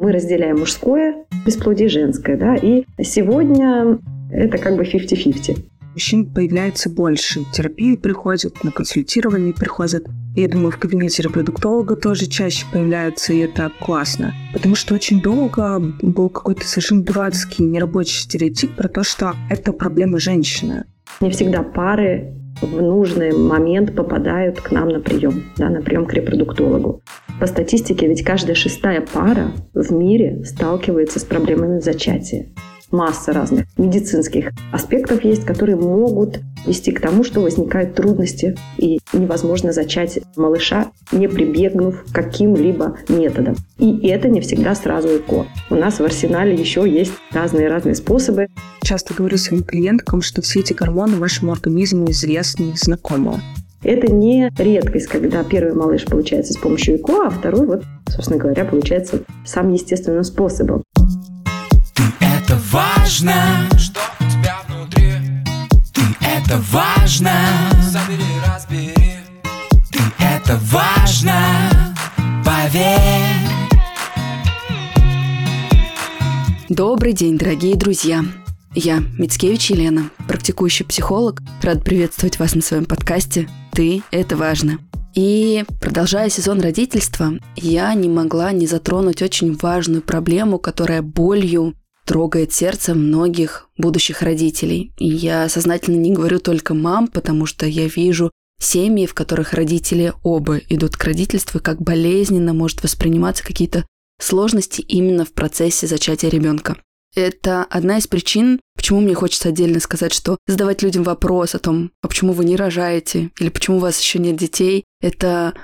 Мы разделяем мужское бесплодие и женское, да, и сегодня это как бы 50-50. Мужчин появляется больше. Терапии приходят, на консультирование приходят. Я думаю, в кабинете репродуктолога тоже чаще появляются, и это классно. Потому что очень долго был какой-то совершенно дурацкий, нерабочий стереотип про то, что это проблема женщины. Не всегда пары в нужный момент попадают к нам на прием, да, на прием к репродуктологу. По статистике, ведь каждая шестая пара в мире сталкивается с проблемами зачатия масса разных медицинских аспектов есть, которые могут вести к тому, что возникают трудности и невозможно зачать малыша, не прибегнув к каким-либо методам. И это не всегда сразу ЭКО. У нас в арсенале еще есть разные-разные способы. Часто говорю своим клиенткам, что все эти гормоны вашему организму известны и знакомы. Это не редкость, когда первый малыш получается с помощью ЭКО, а второй, вот, собственно говоря, получается самым естественным способом важно Что у тебя внутри Ты это важно Забери, разбери Ты это важно Поверь Добрый день, дорогие друзья! Я Мицкевич Елена, практикующий психолог. Рад приветствовать вас на своем подкасте «Ты – это важно». И продолжая сезон родительства, я не могла не затронуть очень важную проблему, которая болью трогает сердце многих будущих родителей. И я сознательно не говорю только мам, потому что я вижу семьи, в которых родители оба идут к родительству, как болезненно может восприниматься какие-то сложности именно в процессе зачатия ребенка. Это одна из причин, почему мне хочется отдельно сказать, что задавать людям вопрос о том, а почему вы не рожаете, или почему у вас еще нет детей, это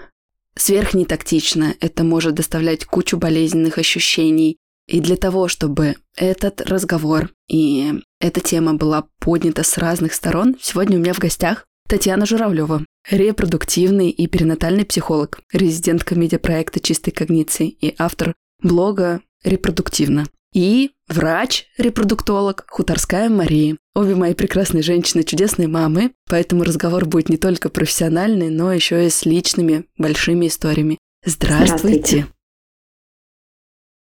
сверхнетактично, это может доставлять кучу болезненных ощущений, и для того, чтобы этот разговор и эта тема была поднята с разных сторон, сегодня у меня в гостях Татьяна Журавлева, репродуктивный и перинатальный психолог, резидентка медиапроекта «Чистой когниции» и автор блога «Репродуктивно». И врач-репродуктолог Хуторская Мария. Обе мои прекрасные женщины, чудесные мамы, поэтому разговор будет не только профессиональный, но еще и с личными большими историями. Здравствуйте! Здравствуйте.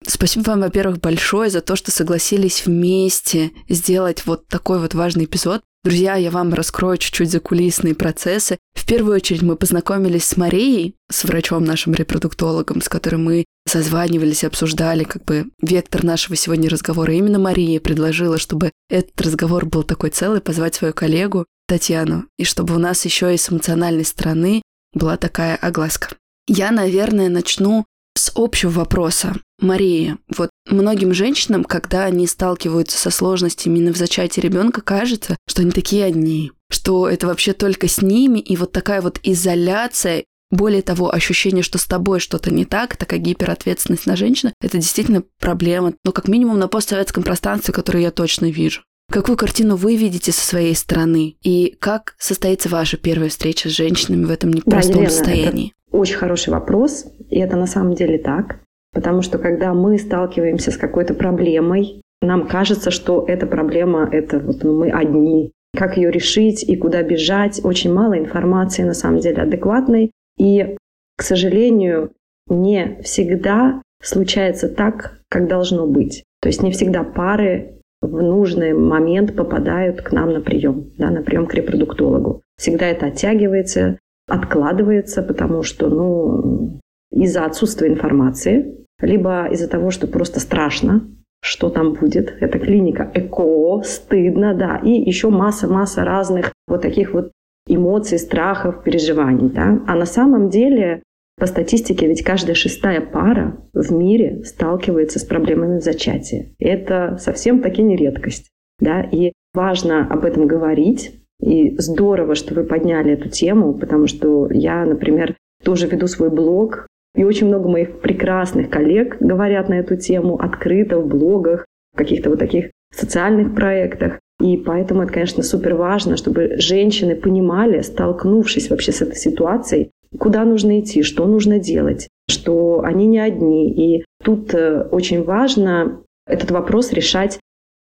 Спасибо вам, во-первых, большое за то, что согласились вместе сделать вот такой вот важный эпизод. Друзья, я вам раскрою чуть-чуть закулисные процессы. В первую очередь мы познакомились с Марией, с врачом нашим репродуктологом, с которым мы созванивались обсуждали как бы вектор нашего сегодня разговора. Именно Мария предложила, чтобы этот разговор был такой целый, позвать свою коллегу Татьяну, и чтобы у нас еще и с эмоциональной стороны была такая огласка. Я, наверное, начну с общего вопроса. Мария, вот многим женщинам, когда они сталкиваются со сложностями именно в зачатии ребенка, кажется, что они такие одни, что это вообще только с ними, и вот такая вот изоляция более того, ощущение, что с тобой что-то не так, такая гиперответственность на женщину, это действительно проблема, ну, как минимум на постсоветском пространстве, которое я точно вижу. Какую картину вы видите со своей стороны? И как состоится ваша первая встреча с женщинами в этом непростом да, Елена, состоянии? Очень хороший вопрос, и это на самом деле так. Потому что когда мы сталкиваемся с какой-то проблемой, нам кажется, что эта проблема – это вот мы одни. Как ее решить и куда бежать? Очень мало информации на самом деле адекватной. И, к сожалению, не всегда случается так, как должно быть. То есть не всегда пары в нужный момент попадают к нам на прием, да, на прием к репродуктологу. Всегда это оттягивается, откладывается, потому что ну, из-за отсутствия информации, либо из-за того, что просто страшно, что там будет. Это клиника ЭКО, стыдно, да, и еще масса-масса разных вот таких вот эмоций, страхов, переживаний. Да? А на самом деле, по статистике, ведь каждая шестая пара в мире сталкивается с проблемами зачатия. Это совсем-таки не редкость. Да? И важно об этом говорить. И здорово, что вы подняли эту тему, потому что я, например, тоже веду свой блог, и очень много моих прекрасных коллег говорят на эту тему открыто в блогах, в каких-то вот таких социальных проектах. И поэтому это, конечно, супер важно, чтобы женщины понимали, столкнувшись вообще с этой ситуацией, куда нужно идти, что нужно делать, что они не одни. И тут э, очень важно этот вопрос решать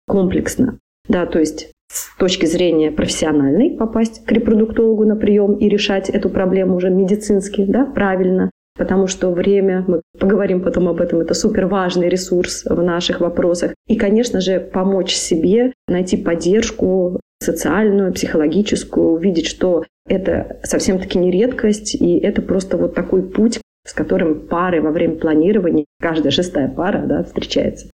комплексно. Да, то есть с точки зрения профессиональной попасть к репродуктологу на прием и решать эту проблему уже медицински, да, правильно потому что время, мы поговорим потом об этом, это супер важный ресурс в наших вопросах. И, конечно же, помочь себе, найти поддержку социальную, психологическую, увидеть, что это совсем-таки не редкость, и это просто вот такой путь, с которым пары во время планирования, каждая шестая пара да, встречается.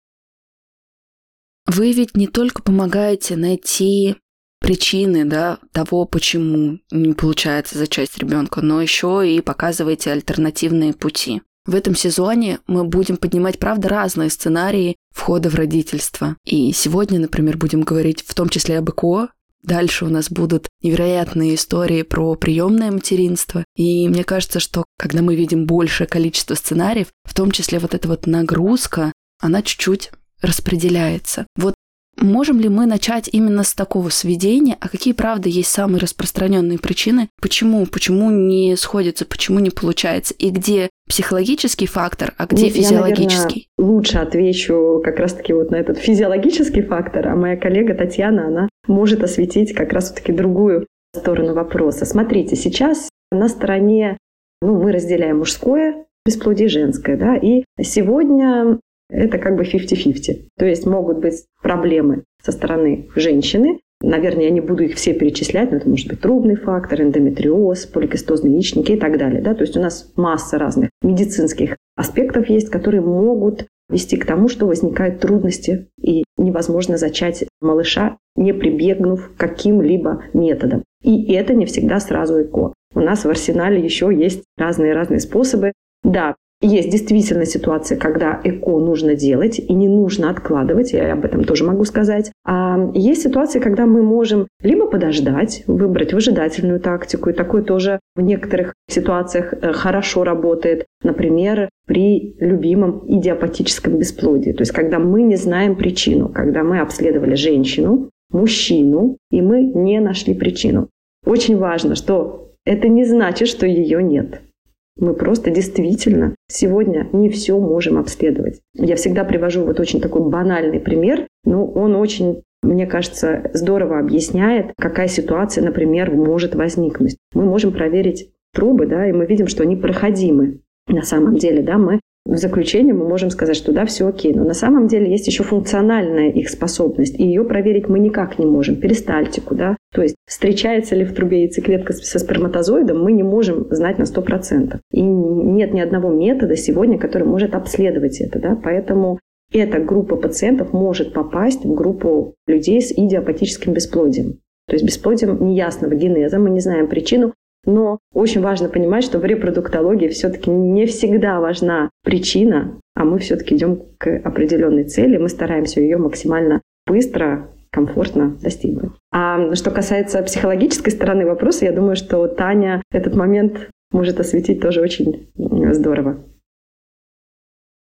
Вы ведь не только помогаете найти причины да, того, почему не получается зачать ребенка, но еще и показываете альтернативные пути. В этом сезоне мы будем поднимать, правда, разные сценарии входа в родительство. И сегодня, например, будем говорить в том числе об ЭКО. Дальше у нас будут невероятные истории про приемное материнство. И мне кажется, что когда мы видим большее количество сценариев, в том числе вот эта вот нагрузка, она чуть-чуть распределяется. Вот Можем ли мы начать именно с такого сведения, а какие, правда, есть самые распространенные причины, почему, почему не сходится, почему не получается, и где психологический фактор, а где я, физиологический? Я, наверное, лучше отвечу как раз-таки вот на этот физиологический фактор, а моя коллега Татьяна, она может осветить как раз-таки другую сторону вопроса. Смотрите, сейчас на стороне, ну, мы разделяем мужское бесплодие женское, да, и сегодня это как бы 50-50. То есть могут быть проблемы со стороны женщины, Наверное, я не буду их все перечислять, но это может быть трубный фактор, эндометриоз, поликистозные яичники и так далее. Да? То есть у нас масса разных медицинских аспектов есть, которые могут вести к тому, что возникают трудности и невозможно зачать малыша, не прибегнув к каким-либо методам. И это не всегда сразу ЭКО. У нас в арсенале еще есть разные-разные способы. Да, есть действительно ситуация, когда ЭКО нужно делать и не нужно откладывать, я об этом тоже могу сказать. А есть ситуации, когда мы можем либо подождать, выбрать выжидательную тактику, и такое тоже в некоторых ситуациях э, хорошо работает. Например, при любимом идиопатическом бесплодии, то есть когда мы не знаем причину, когда мы обследовали женщину, мужчину, и мы не нашли причину. Очень важно, что это не значит, что ее нет. Мы просто действительно сегодня не все можем обследовать. Я всегда привожу вот очень такой банальный пример, но он очень мне кажется, здорово объясняет, какая ситуация, например, может возникнуть. Мы можем проверить трубы, да, и мы видим, что они проходимы. На самом деле, да, мы в заключение мы можем сказать, что да, все окей. Но на самом деле есть еще функциональная их способность, и ее проверить мы никак не можем. Перистальтику, да. То есть встречается ли в трубе яйцеклетка со сперматозоидом, мы не можем знать на 100%. И нет ни одного метода сегодня, который может обследовать это. Да. Поэтому эта группа пациентов может попасть в группу людей с идиопатическим бесплодием. То есть бесплодием неясного генеза, мы не знаем причину, но очень важно понимать, что в репродуктологии все-таки не всегда важна причина, а мы все-таки идем к определенной цели, мы стараемся ее максимально быстро, комфортно достигнуть. А что касается психологической стороны вопроса, я думаю, что Таня этот момент может осветить тоже очень здорово.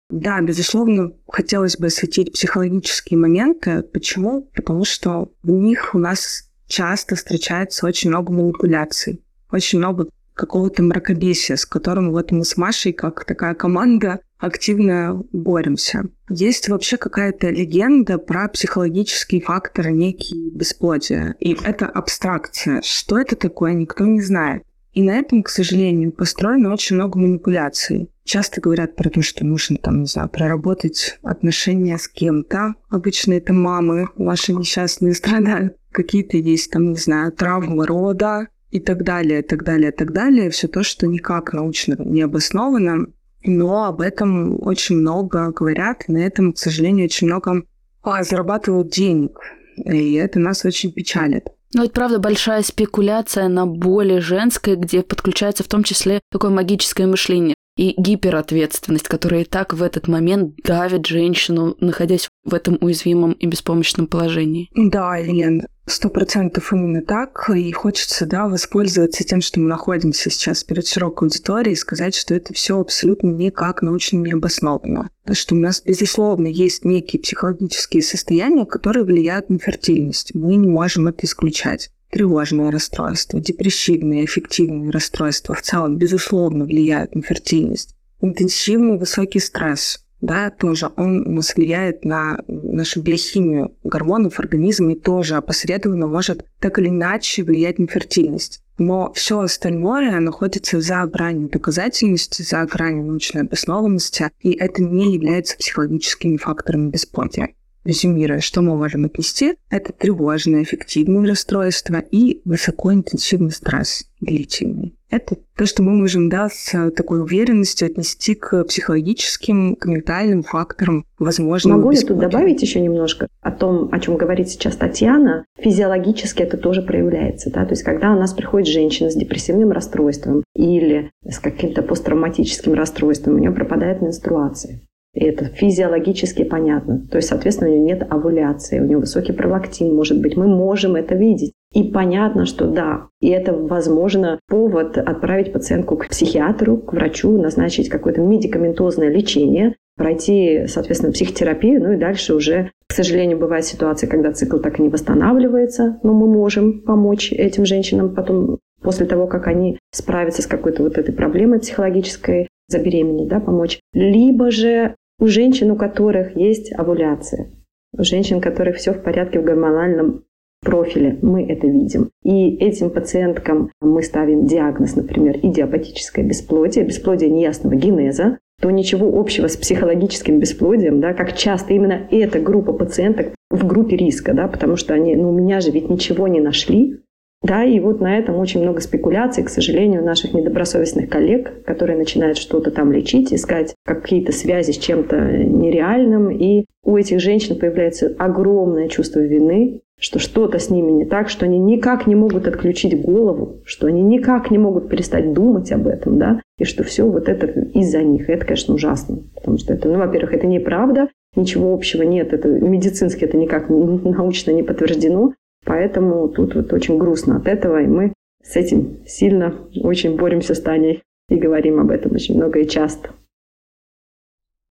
Да, безусловно, хотелось бы осветить психологические моменты. Почему? Потому что в них у нас часто встречается очень много манипуляций очень много какого-то мракобесия, с которым вот мы с Машей, как такая команда, активно боремся. Есть вообще какая-то легенда про психологические факторы, некие бесплодия. И это абстракция. Что это такое, никто не знает. И на этом, к сожалению, построено очень много манипуляций. Часто говорят про то, что нужно, там, не знаю, проработать отношения с кем-то. Обычно это мамы ваши несчастные страдают. Какие-то есть, там, не знаю, травмы рода, и так далее, так далее, так далее. Все то, что никак научно не обосновано, но об этом очень много говорят, и на этом, к сожалению, очень много а, зарабатывают денег. И это нас очень печалит. Ну, это правда большая спекуляция на боли женской, где подключается в том числе такое магическое мышление и гиперответственность, которая и так в этот момент давит женщину, находясь в этом уязвимом и беспомощном положении. Да, Лен, сто процентов именно так. И хочется, да, воспользоваться тем, что мы находимся сейчас перед широкой аудиторией, и сказать, что это все абсолютно никак научно не обосновано. Что у нас, безусловно, есть некие психологические состояния, которые влияют на фертильность. Мы не можем это исключать тревожное расстройство, депрессивные, аффективные расстройства в целом, безусловно, влияют на фертильность. Интенсивный высокий стресс, да, тоже он влияет на нашу биохимию гормонов в организме тоже опосредованно может так или иначе влиять на фертильность. Но все остальное находится за гранью доказательности, за гранью научной обоснованности, и это не является психологическими факторами бесплодия. Резюмируя, что мы можем отнести, это тревожное, эффективное расстройство и высокоинтенсивный стресс, длительный. Это то, что мы можем да, с такой уверенностью отнести к психологическим, к ментальным факторам возможно. Могу я тут добавить еще немножко о том, о чем говорит сейчас Татьяна? Физиологически это тоже проявляется. Да? То есть когда у нас приходит женщина с депрессивным расстройством или с каким-то посттравматическим расстройством, у нее пропадает менструация. И это физиологически понятно. То есть, соответственно, у нее нет овуляции, у нее высокий пролактин, может быть. Мы можем это видеть. И понятно, что да, и это, возможно, повод отправить пациентку к психиатру, к врачу, назначить какое-то медикаментозное лечение, пройти, соответственно, психотерапию, ну и дальше уже, к сожалению, бывает ситуация, когда цикл так и не восстанавливается, но мы можем помочь этим женщинам потом после того, как они справятся с какой-то вот этой проблемой психологической, забеременеть, да, помочь. Либо же у женщин, у которых есть овуляция, у женщин, у которых все в порядке в гормональном профиле, мы это видим. И этим пациенткам мы ставим диагноз, например, идиопатическое бесплодие, бесплодие неясного генеза, то ничего общего с психологическим бесплодием, да, как часто именно эта группа пациенток в группе риска, да, потому что они, ну, у меня же ведь ничего не нашли, да, и вот на этом очень много спекуляций, к сожалению, наших недобросовестных коллег, которые начинают что-то там лечить, искать какие-то связи с чем-то нереальным. И у этих женщин появляется огромное чувство вины, что что-то с ними не так, что они никак не могут отключить голову, что они никак не могут перестать думать об этом, да, и что все вот это из-за них. Это, конечно, ужасно, потому что это, ну, во-первых, это неправда, ничего общего нет, это медицински это никак научно не подтверждено, Поэтому тут вот очень грустно от этого, и мы с этим сильно очень боремся с Таней и говорим об этом очень много и часто.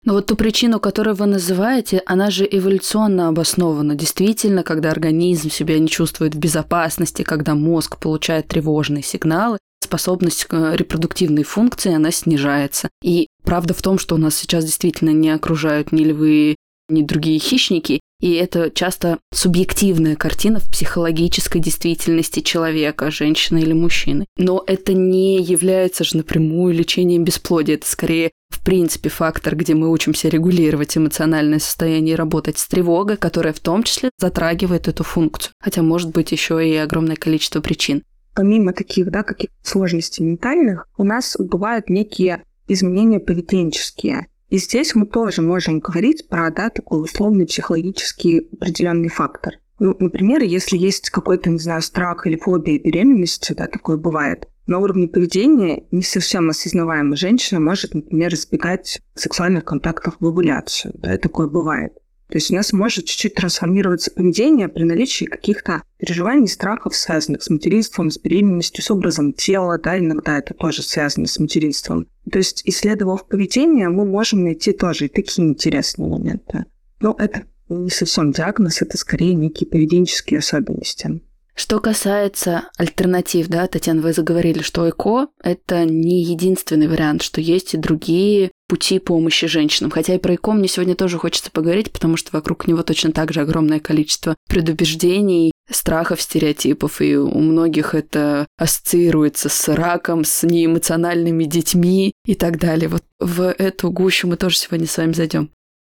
Но вот ту причину, которую вы называете, она же эволюционно обоснована. Действительно, когда организм себя не чувствует в безопасности, когда мозг получает тревожные сигналы, способность к репродуктивной функции, она снижается. И правда в том, что у нас сейчас действительно не окружают ни львы, ни другие хищники, и это часто субъективная картина в психологической действительности человека, женщины или мужчины. Но это не является же напрямую лечением бесплодия. Это скорее, принципе, фактор, где мы учимся регулировать эмоциональное состояние и работать с тревогой, которая в том числе затрагивает эту функцию. Хотя может быть еще и огромное количество причин. Помимо таких, да, каких сложностей ментальных, у нас бывают некие изменения поведенческие. И здесь мы тоже можем говорить про да, такой условный психологический определенный фактор. Ну, например, если есть какой-то, не знаю, страх или фобия беременности, да, такое бывает, на уровне поведения не совсем осознаваемая женщина может, например, избегать сексуальных контактов в овуляцию. Да, такое бывает. То есть у нас может чуть-чуть трансформироваться поведение при наличии каких-то переживаний, страхов, связанных с материнством, с беременностью, с образом тела, да, иногда это тоже связано с материнством. То есть, исследовав поведение, мы можем найти тоже и такие интересные моменты. Но это не совсем диагноз, это скорее некие поведенческие особенности. Что касается альтернатив, да, Татьяна, вы заговорили, что ЭКО – это не единственный вариант, что есть и другие пути помощи женщинам. Хотя и про ЭКО мне сегодня тоже хочется поговорить, потому что вокруг него точно так же огромное количество предубеждений, страхов, стереотипов, и у многих это ассоциируется с раком, с неэмоциональными детьми и так далее. Вот в эту гущу мы тоже сегодня с вами зайдем.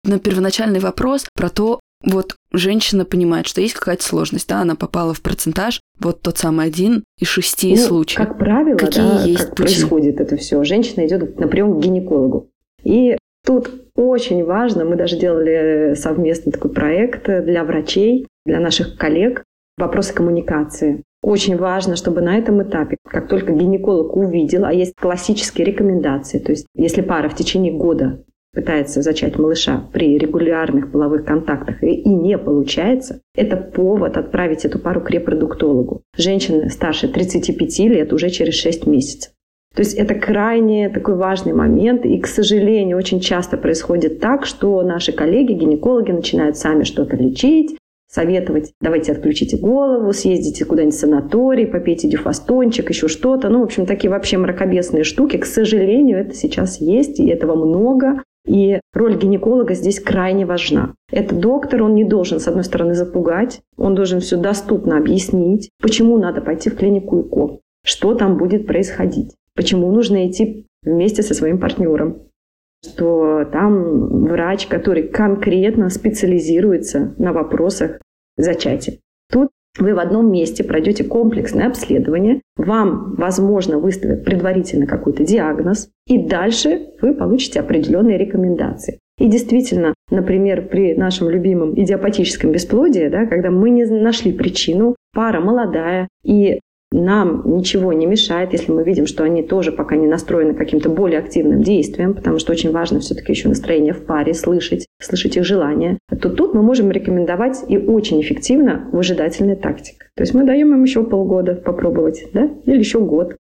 На первоначальный вопрос про то, вот женщина понимает, что есть какая-то сложность, да, она попала в процентаж, вот тот самый один из шести ну, случаев. Как правило, Какие да, есть как пути? происходит это все. Женщина идет на прием к гинекологу. И тут очень важно, мы даже делали совместный такой проект для врачей, для наших коллег, вопросы коммуникации. Очень важно, чтобы на этом этапе, как только гинеколог увидел, а есть классические рекомендации, то есть если пара в течение года пытается зачать малыша при регулярных половых контактах и, не получается, это повод отправить эту пару к репродуктологу. Женщины старше 35 лет уже через 6 месяцев. То есть это крайне такой важный момент, и, к сожалению, очень часто происходит так, что наши коллеги, гинекологи, начинают сами что-то лечить, советовать, давайте отключите голову, съездите куда-нибудь в санаторий, попейте дюфастончик, еще что-то. Ну, в общем, такие вообще мракобесные штуки. К сожалению, это сейчас есть, и этого много. И роль гинеколога здесь крайне важна. Этот доктор, он не должен, с одной стороны, запугать, он должен все доступно объяснить, почему надо пойти в клинику ИКО, что там будет происходить, почему нужно идти вместе со своим партнером, что там врач, который конкретно специализируется на вопросах зачатия. Тут вы в одном месте пройдете комплексное обследование, вам, возможно, выставят предварительно какой-то диагноз, и дальше вы получите определенные рекомендации. И действительно, например, при нашем любимом идиопатическом бесплодии, да, когда мы не нашли причину, пара молодая, и нам ничего не мешает, если мы видим, что они тоже пока не настроены каким-то более активным действием, потому что очень важно все-таки еще настроение в паре, слышать, слышать их желания, то тут мы можем рекомендовать и очень эффективно выжидательная тактика. То есть мы даем им еще полгода попробовать, да, или еще год.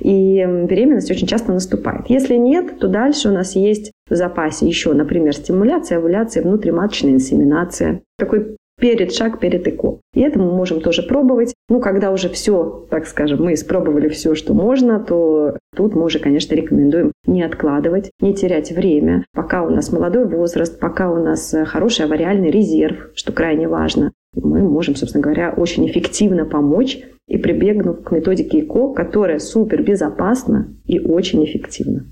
И беременность очень часто наступает. Если нет, то дальше у нас есть в запасе еще, например, стимуляция, овуляция, внутриматочная инсеминация. Такой перед шаг перед ЭКО. И это мы можем тоже пробовать. Ну, когда уже все, так скажем, мы испробовали все, что можно, то тут мы уже, конечно, рекомендуем не откладывать, не терять время, пока у нас молодой возраст, пока у нас э, хороший авариальный резерв, что крайне важно. Мы можем, собственно говоря, очень эффективно помочь и прибегнув к методике ИКО, которая супер безопасна и очень эффективна.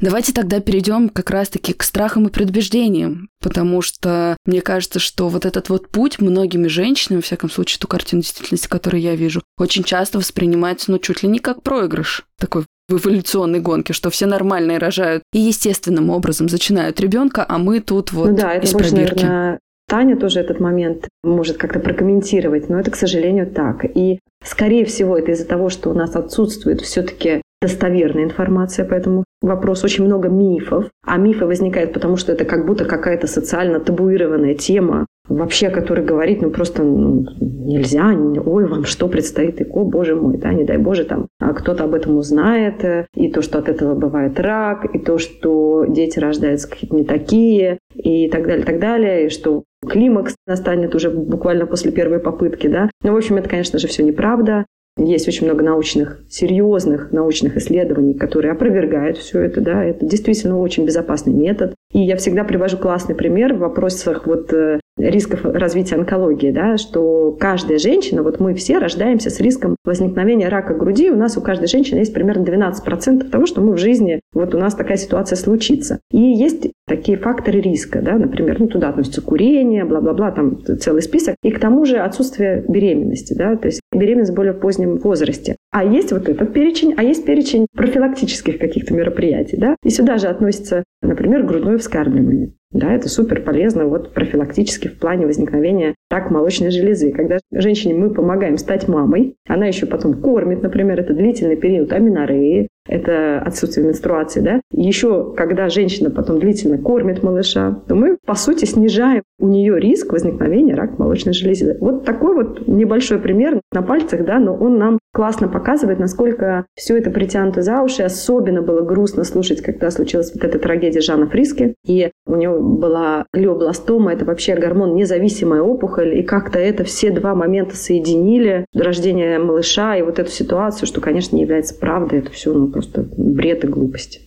Давайте тогда перейдем как раз-таки к страхам и предубеждениям, потому что мне кажется, что вот этот вот путь многими женщинами, во всяком случае, ту картину действительности, которую я вижу, очень часто воспринимается, ну, чуть ли не как проигрыш такой в эволюционной гонке, что все нормальные рожают и естественным образом зачинают ребенка, а мы тут вот ну, да, это из больше, пробирки. Наверное, Таня тоже этот момент может как-то прокомментировать, но это, к сожалению, так. И, скорее всего, это из-за того, что у нас отсутствует все-таки достоверная информация по этому вопросу, очень много мифов. А мифы возникают потому, что это как будто какая-то социально табуированная тема, вообще, который говорит, ну просто ну, нельзя, ой, вам что предстоит, и, о, боже мой, да, не дай боже, там а кто-то об этом узнает, э, и то, что от этого бывает рак, и то, что дети рождаются какие-то не такие, и так далее, так далее, и что климакс настанет уже буквально после первой попытки, да. Ну, в общем, это, конечно же, все неправда. Есть очень много научных, серьезных научных исследований, которые опровергают все это. Да. Это действительно очень безопасный метод. И я всегда привожу классный пример в вопросах вот э, рисков развития онкологии, да, что каждая женщина, вот мы все рождаемся с риском возникновения рака груди, у нас у каждой женщины есть примерно 12% того, что мы в жизни, вот у нас такая ситуация случится. И есть такие факторы риска, да, например, ну, туда относится курение, бла-бла-бла, там целый список, и к тому же отсутствие беременности, да, то есть беременность более позднем возрасте. А есть вот этот перечень, а есть перечень профилактических каких-то мероприятий, да, и сюда же относится, например, грудное вскармливание. Да, это супер полезно вот профилактически в плане возникновения рака молочной железы. Когда женщине мы помогаем стать мамой, она еще потом кормит, например, это длительный период аминореи, это отсутствие менструации, да. Еще, когда женщина потом длительно кормит малыша, то мы, по сути, снижаем у нее риск возникновения рака молочной железы. Вот такой вот небольшой пример на пальцах, да, но он нам классно показывает, насколько все это притянуто за уши. Особенно было грустно слушать, когда случилась вот эта трагедия Жана Фриски, и у него была глиобластома, это вообще гормон независимая опухоль, и как-то это все два момента соединили, рождение малыша и вот эту ситуацию, что, конечно, не является правдой, это все ну, просто бред и глупость.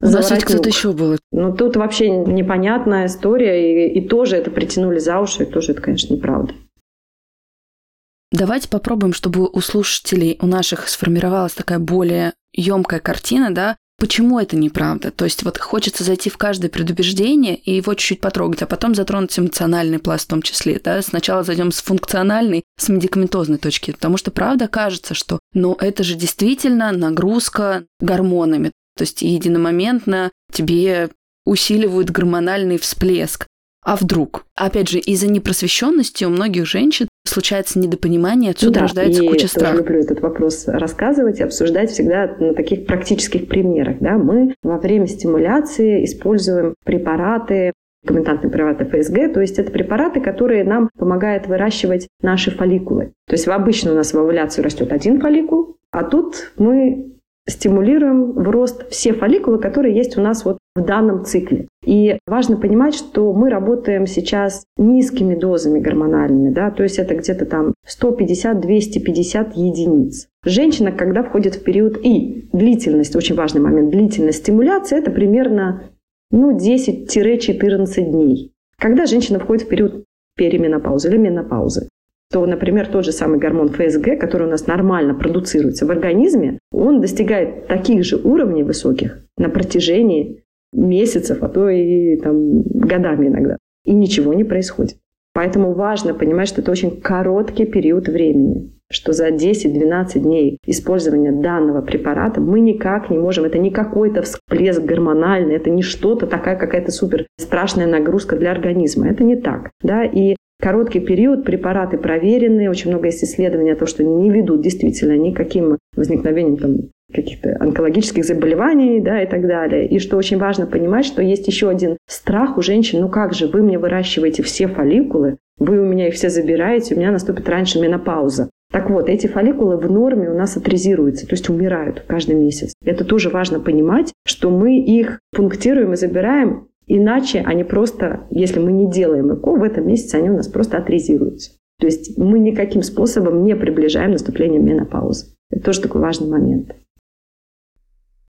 У нас ведь кто-то еще был. Ну, тут вообще непонятная история, и, и тоже это притянули за уши, и тоже это, конечно, неправда. Давайте попробуем, чтобы у слушателей, у наших сформировалась такая более емкая картина, да, почему это неправда. То есть вот хочется зайти в каждое предубеждение и его чуть-чуть потрогать, а потом затронуть эмоциональный пласт в том числе. Да? Сначала зайдем с функциональной, с медикаментозной точки, потому что правда кажется, что ну это же действительно нагрузка гормонами. То есть единомоментно тебе усиливают гормональный всплеск. А вдруг? Опять же, из-за непросвещенности у многих женщин случается недопонимание, отсюда да, рождается и куча страхов. Я люблю этот вопрос рассказывать и обсуждать всегда на таких практических примерах. Да? Мы во время стимуляции используем препараты, комментантные препараты ФСГ, то есть это препараты, которые нам помогают выращивать наши фолликулы. То есть обычно у нас в овуляцию растет один фолликул, а тут мы стимулируем в рост все фолликулы, которые есть у нас вот в данном цикле. И важно понимать, что мы работаем сейчас низкими дозами гормональными, да, то есть это где-то там 150-250 единиц. женщина, когда входит в период и длительность, очень важный момент, длительность стимуляции, это примерно ну, 10-14 дней. Когда женщина входит в период переменопаузы или менопаузы, то, например, тот же самый гормон ФСГ, который у нас нормально продуцируется в организме, он достигает таких же уровней высоких на протяжении месяцев, а то и там, годами иногда. И ничего не происходит. Поэтому важно понимать, что это очень короткий период времени, что за 10-12 дней использования данного препарата мы никак не можем, это не какой-то всплеск гормональный, это не что-то такая какая-то супер страшная нагрузка для организма. Это не так. Да? И короткий период, препараты проверенные, очень много есть исследований о том, что не ведут действительно никаким возникновением там, каких-то онкологических заболеваний да, и так далее. И что очень важно понимать, что есть еще один страх у женщин. Ну как же, вы мне выращиваете все фолликулы, вы у меня их все забираете, у меня наступит раньше менопауза. Так вот, эти фолликулы в норме у нас атризируются, то есть умирают каждый месяц. Это тоже важно понимать, что мы их пунктируем и забираем, иначе они просто, если мы не делаем ЭКО, в этом месяце они у нас просто атризируются. То есть мы никаким способом не приближаем наступление менопаузы. Это тоже такой важный момент.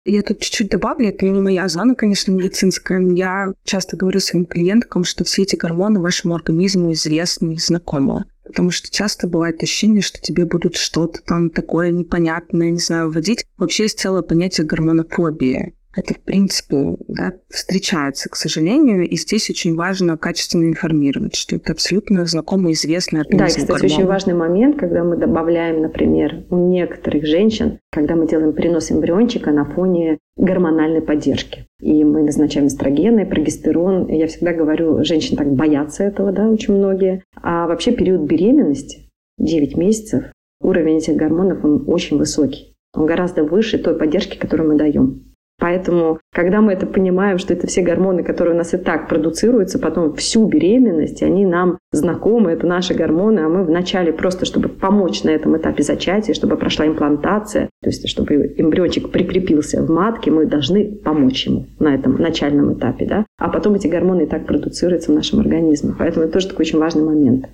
Я тут чуть-чуть добавлю, это не моя зона, конечно, медицинская. Я часто говорю своим клиенткам, что все эти гормоны вашему организму известны и знакомы. Потому что часто бывает ощущение, что тебе будут что-то там такое непонятное, не знаю, вводить. Вообще есть целое понятие гормонофобии. Это, в принципе, да, встречается, к сожалению, и здесь очень важно качественно информировать, что это абсолютно знакомый, известный организм Да, и, кстати, гормон. очень важный момент, когда мы добавляем, например, у некоторых женщин, когда мы делаем перенос эмбриончика на фоне гормональной поддержки. И мы назначаем эстрогены, прогестерон. Я всегда говорю, женщины так боятся этого, да, очень многие. А вообще период беременности, 9 месяцев, уровень этих гормонов, он очень высокий. Он гораздо выше той поддержки, которую мы даем. Поэтому, когда мы это понимаем, что это все гормоны, которые у нас и так продуцируются, потом всю беременность, они нам знакомы, это наши гормоны, а мы вначале просто, чтобы помочь на этом этапе зачатия, чтобы прошла имплантация, то есть чтобы эмбриончик прикрепился в матке, мы должны помочь ему на этом начальном этапе, да? А потом эти гормоны и так продуцируются в нашем организме. Поэтому это тоже такой очень важный момент.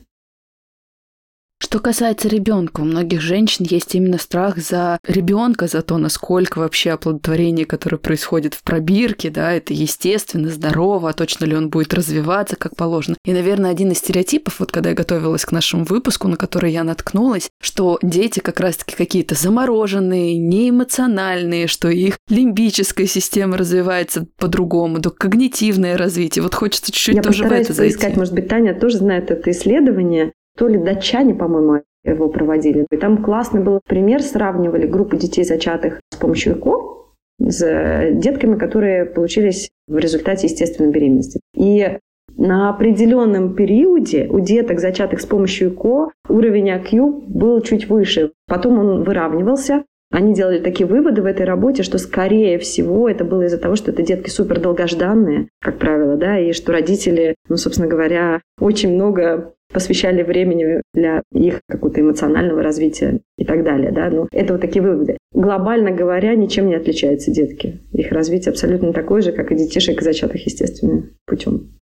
Что касается ребенка, у многих женщин есть именно страх за ребенка, за то, насколько вообще оплодотворение, которое происходит в пробирке, да, это естественно, здорово, а точно ли он будет развиваться как положено. И, наверное, один из стереотипов, вот когда я готовилась к нашему выпуску, на который я наткнулась, что дети как раз-таки какие-то замороженные, неэмоциональные, что их лимбическая система развивается по-другому, до когнитивное развитие. Вот хочется чуть-чуть я тоже в это зайти. поискать, может быть, Таня тоже знает это исследование, то ли датчане, по-моему, его проводили. И там классный был пример, сравнивали группу детей, зачатых с помощью ЭКО, с детками, которые получились в результате естественной беременности. И на определенном периоде у деток, зачатых с помощью ЭКО, уровень АКЮ был чуть выше. Потом он выравнивался. Они делали такие выводы в этой работе, что, скорее всего, это было из-за того, что это детки супер долгожданные, как правило, да, и что родители, ну, собственно говоря, очень много посвящали времени для их какого-то эмоционального развития и так далее. Да? Ну, это вот такие выводы. Глобально говоря, ничем не отличаются детки. Их развитие абсолютно такое же, как и детишек, зачатых естественным путем.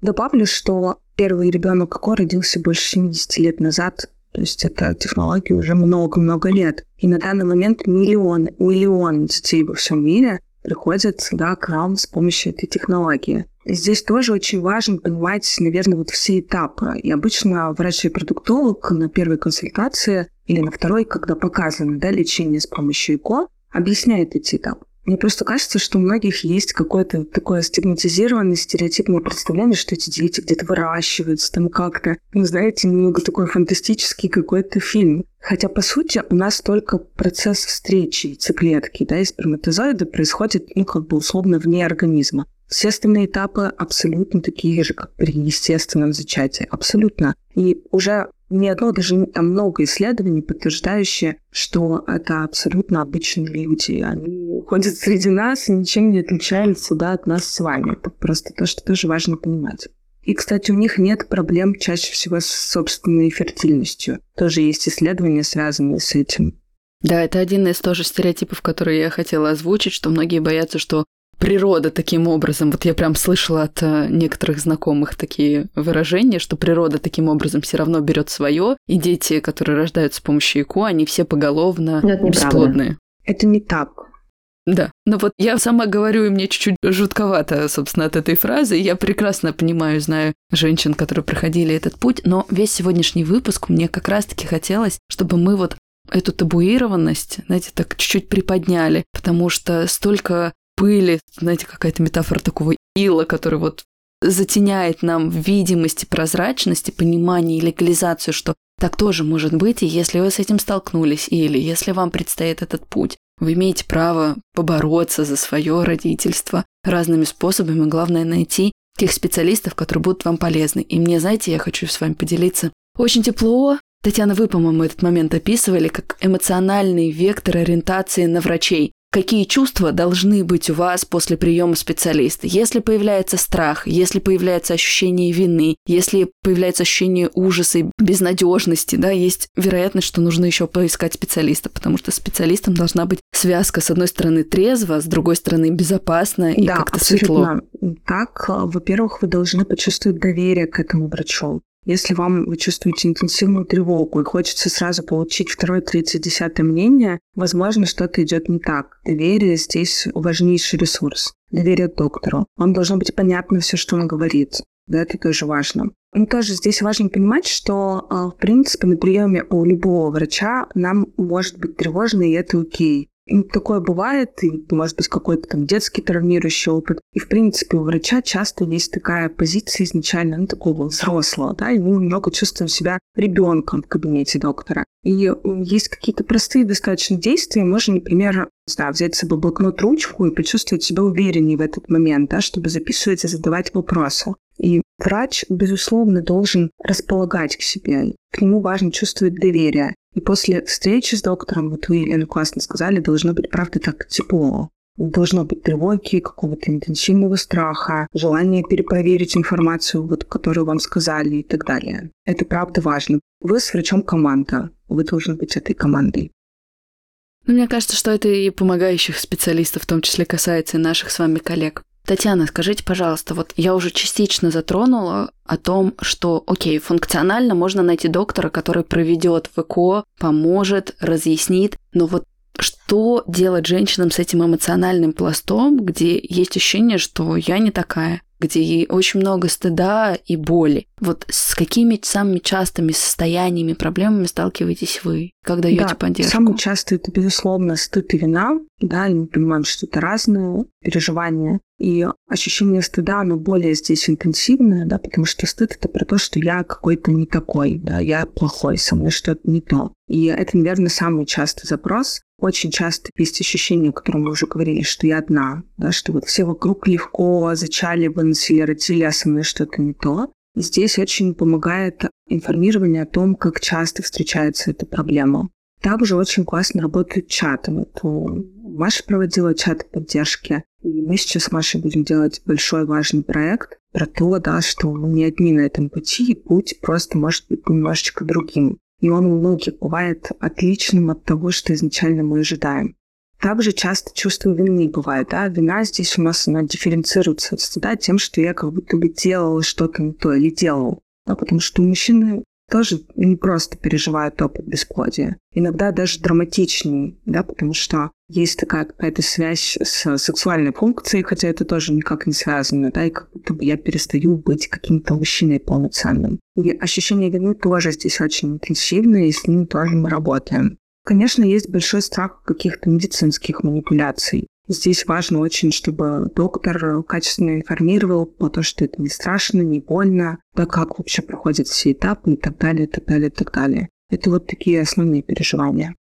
Добавлю, что первый ребенок КО родился больше 70 лет назад, то есть это технологии уже много-много лет. И на данный момент миллион, миллион детей во всем мире приходят да, к нам с помощью этой технологии. Здесь тоже очень важно понимать, наверное, вот все этапы. И обычно врач-репродуктолог на первой консультации или на второй, когда показано да, лечение с помощью ЭКО, объясняет эти этапы. Мне просто кажется, что у многих есть какое-то такое стигматизированное, стереотипное представление, что эти дети где-то выращиваются, там как-то, ну, знаете, немного такой фантастический какой-то фильм. Хотя, по сути, у нас только процесс встречи яйцеклетки, да, и сперматозоида происходит, ну, как бы условно вне организма. Все остальные этапы абсолютно такие же, как при естественном зачатии. Абсолютно. И уже не одно, даже а много исследований, подтверждающие, что это абсолютно обычные люди. Они ходят среди нас и ничем не отличаются да, от нас с вами. Это просто то, что тоже важно понимать. И, кстати, у них нет проблем чаще всего с собственной фертильностью. Тоже есть исследования, связанные с этим. Да, это один из тоже стереотипов, которые я хотела озвучить, что многие боятся, что природа таким образом, вот я прям слышала от э, некоторых знакомых такие выражения, что природа таким образом все равно берет свое, и дети, которые рождаются с помощью ЭКО, они все поголовно бесплодные. Это не так. Да, но вот я сама говорю, и мне чуть-чуть жутковато, собственно, от этой фразы. Я прекрасно понимаю, знаю женщин, которые проходили этот путь, но весь сегодняшний выпуск мне как раз-таки хотелось, чтобы мы вот эту табуированность, знаете, так чуть-чуть приподняли, потому что столько пыли, знаете, какая-то метафора такого ила, который вот затеняет нам видимость и прозрачность и понимание и легализацию, что так тоже может быть, и если вы с этим столкнулись, или если вам предстоит этот путь, вы имеете право побороться за свое родительство разными способами. Главное найти тех специалистов, которые будут вам полезны. И мне, знаете, я хочу с вами поделиться. Очень тепло. Татьяна, вы, по-моему, этот момент описывали как эмоциональный вектор ориентации на врачей какие чувства должны быть у вас после приема специалиста. Если появляется страх, если появляется ощущение вины, если появляется ощущение ужаса и безнадежности, да, есть вероятность, что нужно еще поискать специалиста, потому что специалистом должна быть связка, с одной стороны, трезво, с другой стороны, безопасно и да, как-то светло. Так, во-первых, вы должны почувствовать доверие к этому врачу. Если вам вы чувствуете интенсивную тревогу и хочется сразу получить второе, третье, десятое мнение, возможно, что-то идет не так. Доверие здесь важнейший ресурс. Доверие доктору. Вам должно быть понятно все, что он говорит. Да, это тоже важно. Ну, тоже здесь важно понимать, что, а, в принципе, на приеме у любого врача нам может быть тревожно, и это окей. Такое бывает, и, может быть, какой-то там детский травмирующий опыт. И, в принципе, у врача часто есть такая позиция изначально, ну, такого взрослого, да, и мы немного чувствуем себя ребенком в кабинете доктора. И есть какие-то простые достаточно действия. Можно, например, не взять с собой блокнот, ручку и почувствовать себя увереннее в этот момент, да, чтобы записывать и задавать вопросы. И врач, безусловно, должен располагать к себе. К нему важно чувствовать доверие. И после встречи с доктором, вот вы, Елена, классно сказали, должно быть, правда, так тепло. Должно быть тревоги, какого-то интенсивного страха, желание перепроверить информацию, вот, которую вам сказали и так далее. Это правда важно. Вы с врачом команда. Вы должны быть этой командой. Ну, мне кажется, что это и помогающих специалистов в том числе касается и наших с вами коллег. Татьяна, скажите, пожалуйста, вот я уже частично затронула о том, что, окей, функционально можно найти доктора, который проведет в ЭКО, поможет, разъяснит, но вот что делать женщинам с этим эмоциональным пластом, где есть ощущение, что я не такая, где очень много стыда и боли. Вот с какими самыми частыми состояниями, проблемами сталкиваетесь вы, когда даете да, поддержку? Самое часто это, безусловно, стыд и вина. Да, и мы понимаем, что это разные переживания. И ощущение стыда, оно более здесь интенсивное, да, потому что стыд — это про то, что я какой-то не такой, да, я плохой, со мной что-то не то. И это, наверное, самый частый запрос. Очень часто есть ощущение, о котором мы уже говорили, что я одна, да, что вот все вокруг легко зачали, выносили, родили, а со мной что-то не то. И здесь очень помогает информирование о том, как часто встречается эта проблема. Также очень классно работают чаты. Вот Маша проводила чат поддержки, и мы сейчас с Машей будем делать большой важный проект про то, да, что мы не одни на этом пути, и путь просто может быть немножечко другим и он у многих бывает отличным от того, что изначально мы ожидаем. Также часто чувство вины бывает. Да? Вина здесь у нас она дифференцируется от стыда тем, что я как будто бы делал что-то не то или делал. Да? Потому что у мужчины тоже не просто переживают опыт бесплодия. Иногда даже драматичнее, да, потому что есть такая какая-то связь с сексуальной функцией, хотя это тоже никак не связано, да, и как будто бы я перестаю быть каким-то мужчиной полноценным. И ощущение вины тоже здесь очень интенсивное, и с ним тоже мы работаем. Конечно, есть большой страх каких-то медицинских манипуляций. Здесь важно очень, чтобы доктор качественно информировал по то, что это не страшно, не больно, да как вообще проходят все этапы и так далее, и так далее, и так далее. Это вот такие основные переживания.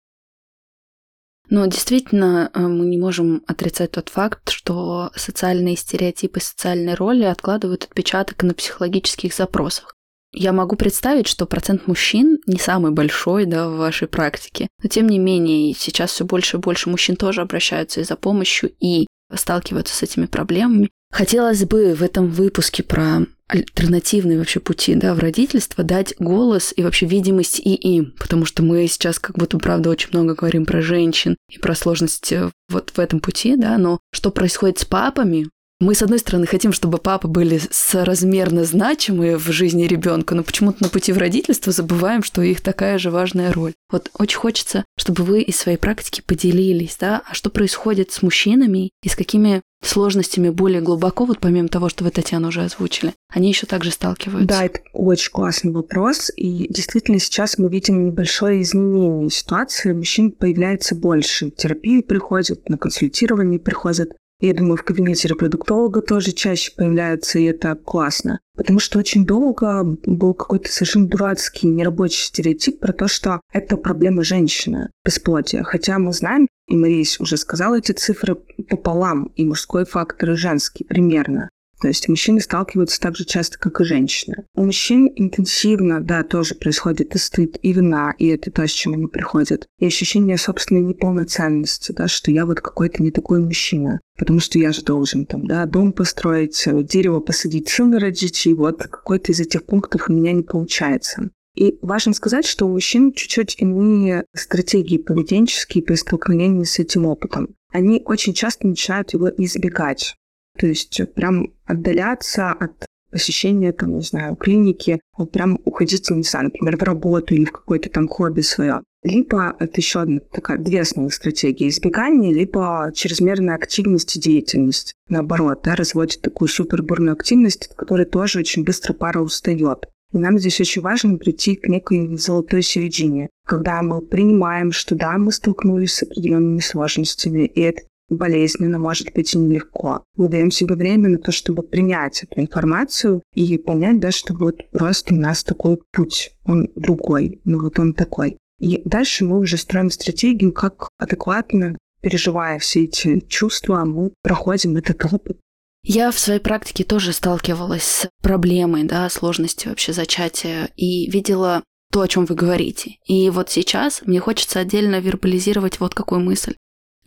Но действительно, э, мы не можем отрицать тот факт, что социальные стереотипы, социальные роли откладывают отпечаток на психологических запросах. Я могу представить, что процент мужчин не самый большой да, в вашей практике. Но тем не менее, сейчас все больше и больше мужчин тоже обращаются и за помощью, и сталкиваются с этими проблемами. Хотелось бы в этом выпуске про альтернативные вообще пути, да, в родительство, дать голос и вообще видимость и им, потому что мы сейчас как будто, правда, очень много говорим про женщин и про сложности вот в этом пути, да, но что происходит с папами, мы, с одной стороны, хотим, чтобы папы были соразмерно значимые в жизни ребенка, но почему-то на пути в родительство забываем, что их такая же важная роль. Вот очень хочется, чтобы вы из своей практики поделились, да, а что происходит с мужчинами и с какими сложностями более глубоко, вот помимо того, что вы, Татьяна, уже озвучили, они еще также сталкиваются? Да, это очень классный вопрос. И действительно сейчас мы видим небольшое изменение ситуации. Мужчин появляется больше. Терапии приходят, на консультирование приходят. Я думаю, в кабинете репродуктолога тоже чаще появляются, и это классно. Потому что очень долго был какой-то совершенно дурацкий, нерабочий стереотип про то, что это проблема женщины, бесплодия. Хотя мы знаем, и Мария уже сказала эти цифры пополам, и мужской фактор, и женский примерно. То есть мужчины сталкиваются так же часто, как и женщины. У мужчин интенсивно, да, тоже происходит и стыд, и вина, и это то, с чем они приходят. И ощущение собственной неполноценности, да, что я вот какой-то не такой мужчина. Потому что я же должен там, да, дом построить, дерево посадить, сына родить, и вот какой-то из этих пунктов у меня не получается. И важно сказать, что у мужчин чуть-чуть иные стратегии поведенческие при столкновении с этим опытом. Они очень часто начинают его избегать. То есть прям отдаляться от посещения, там, не знаю, клиники, вот прям уходить, не знаю, например, в работу или в какое-то там хобби свое. Либо это еще одна такая, две основные стратегии избегания, либо чрезмерная активность и деятельность. Наоборот, да, разводит такую супербурную активность, от которой тоже очень быстро пара устает. И нам здесь очень важно прийти к некой золотой середине, когда мы принимаем, что да, мы столкнулись с определенными сложностями, и это болезненно, может быть, и нелегко. Мы даем себе время на то, чтобы принять эту информацию и понять, да, что вот просто у нас такой путь, он другой, ну вот он такой. И дальше мы уже строим стратегию, как адекватно, переживая все эти чувства, мы проходим этот опыт. Я в своей практике тоже сталкивалась с проблемой, да, сложностью вообще зачатия и видела то, о чем вы говорите. И вот сейчас мне хочется отдельно вербализировать вот какую мысль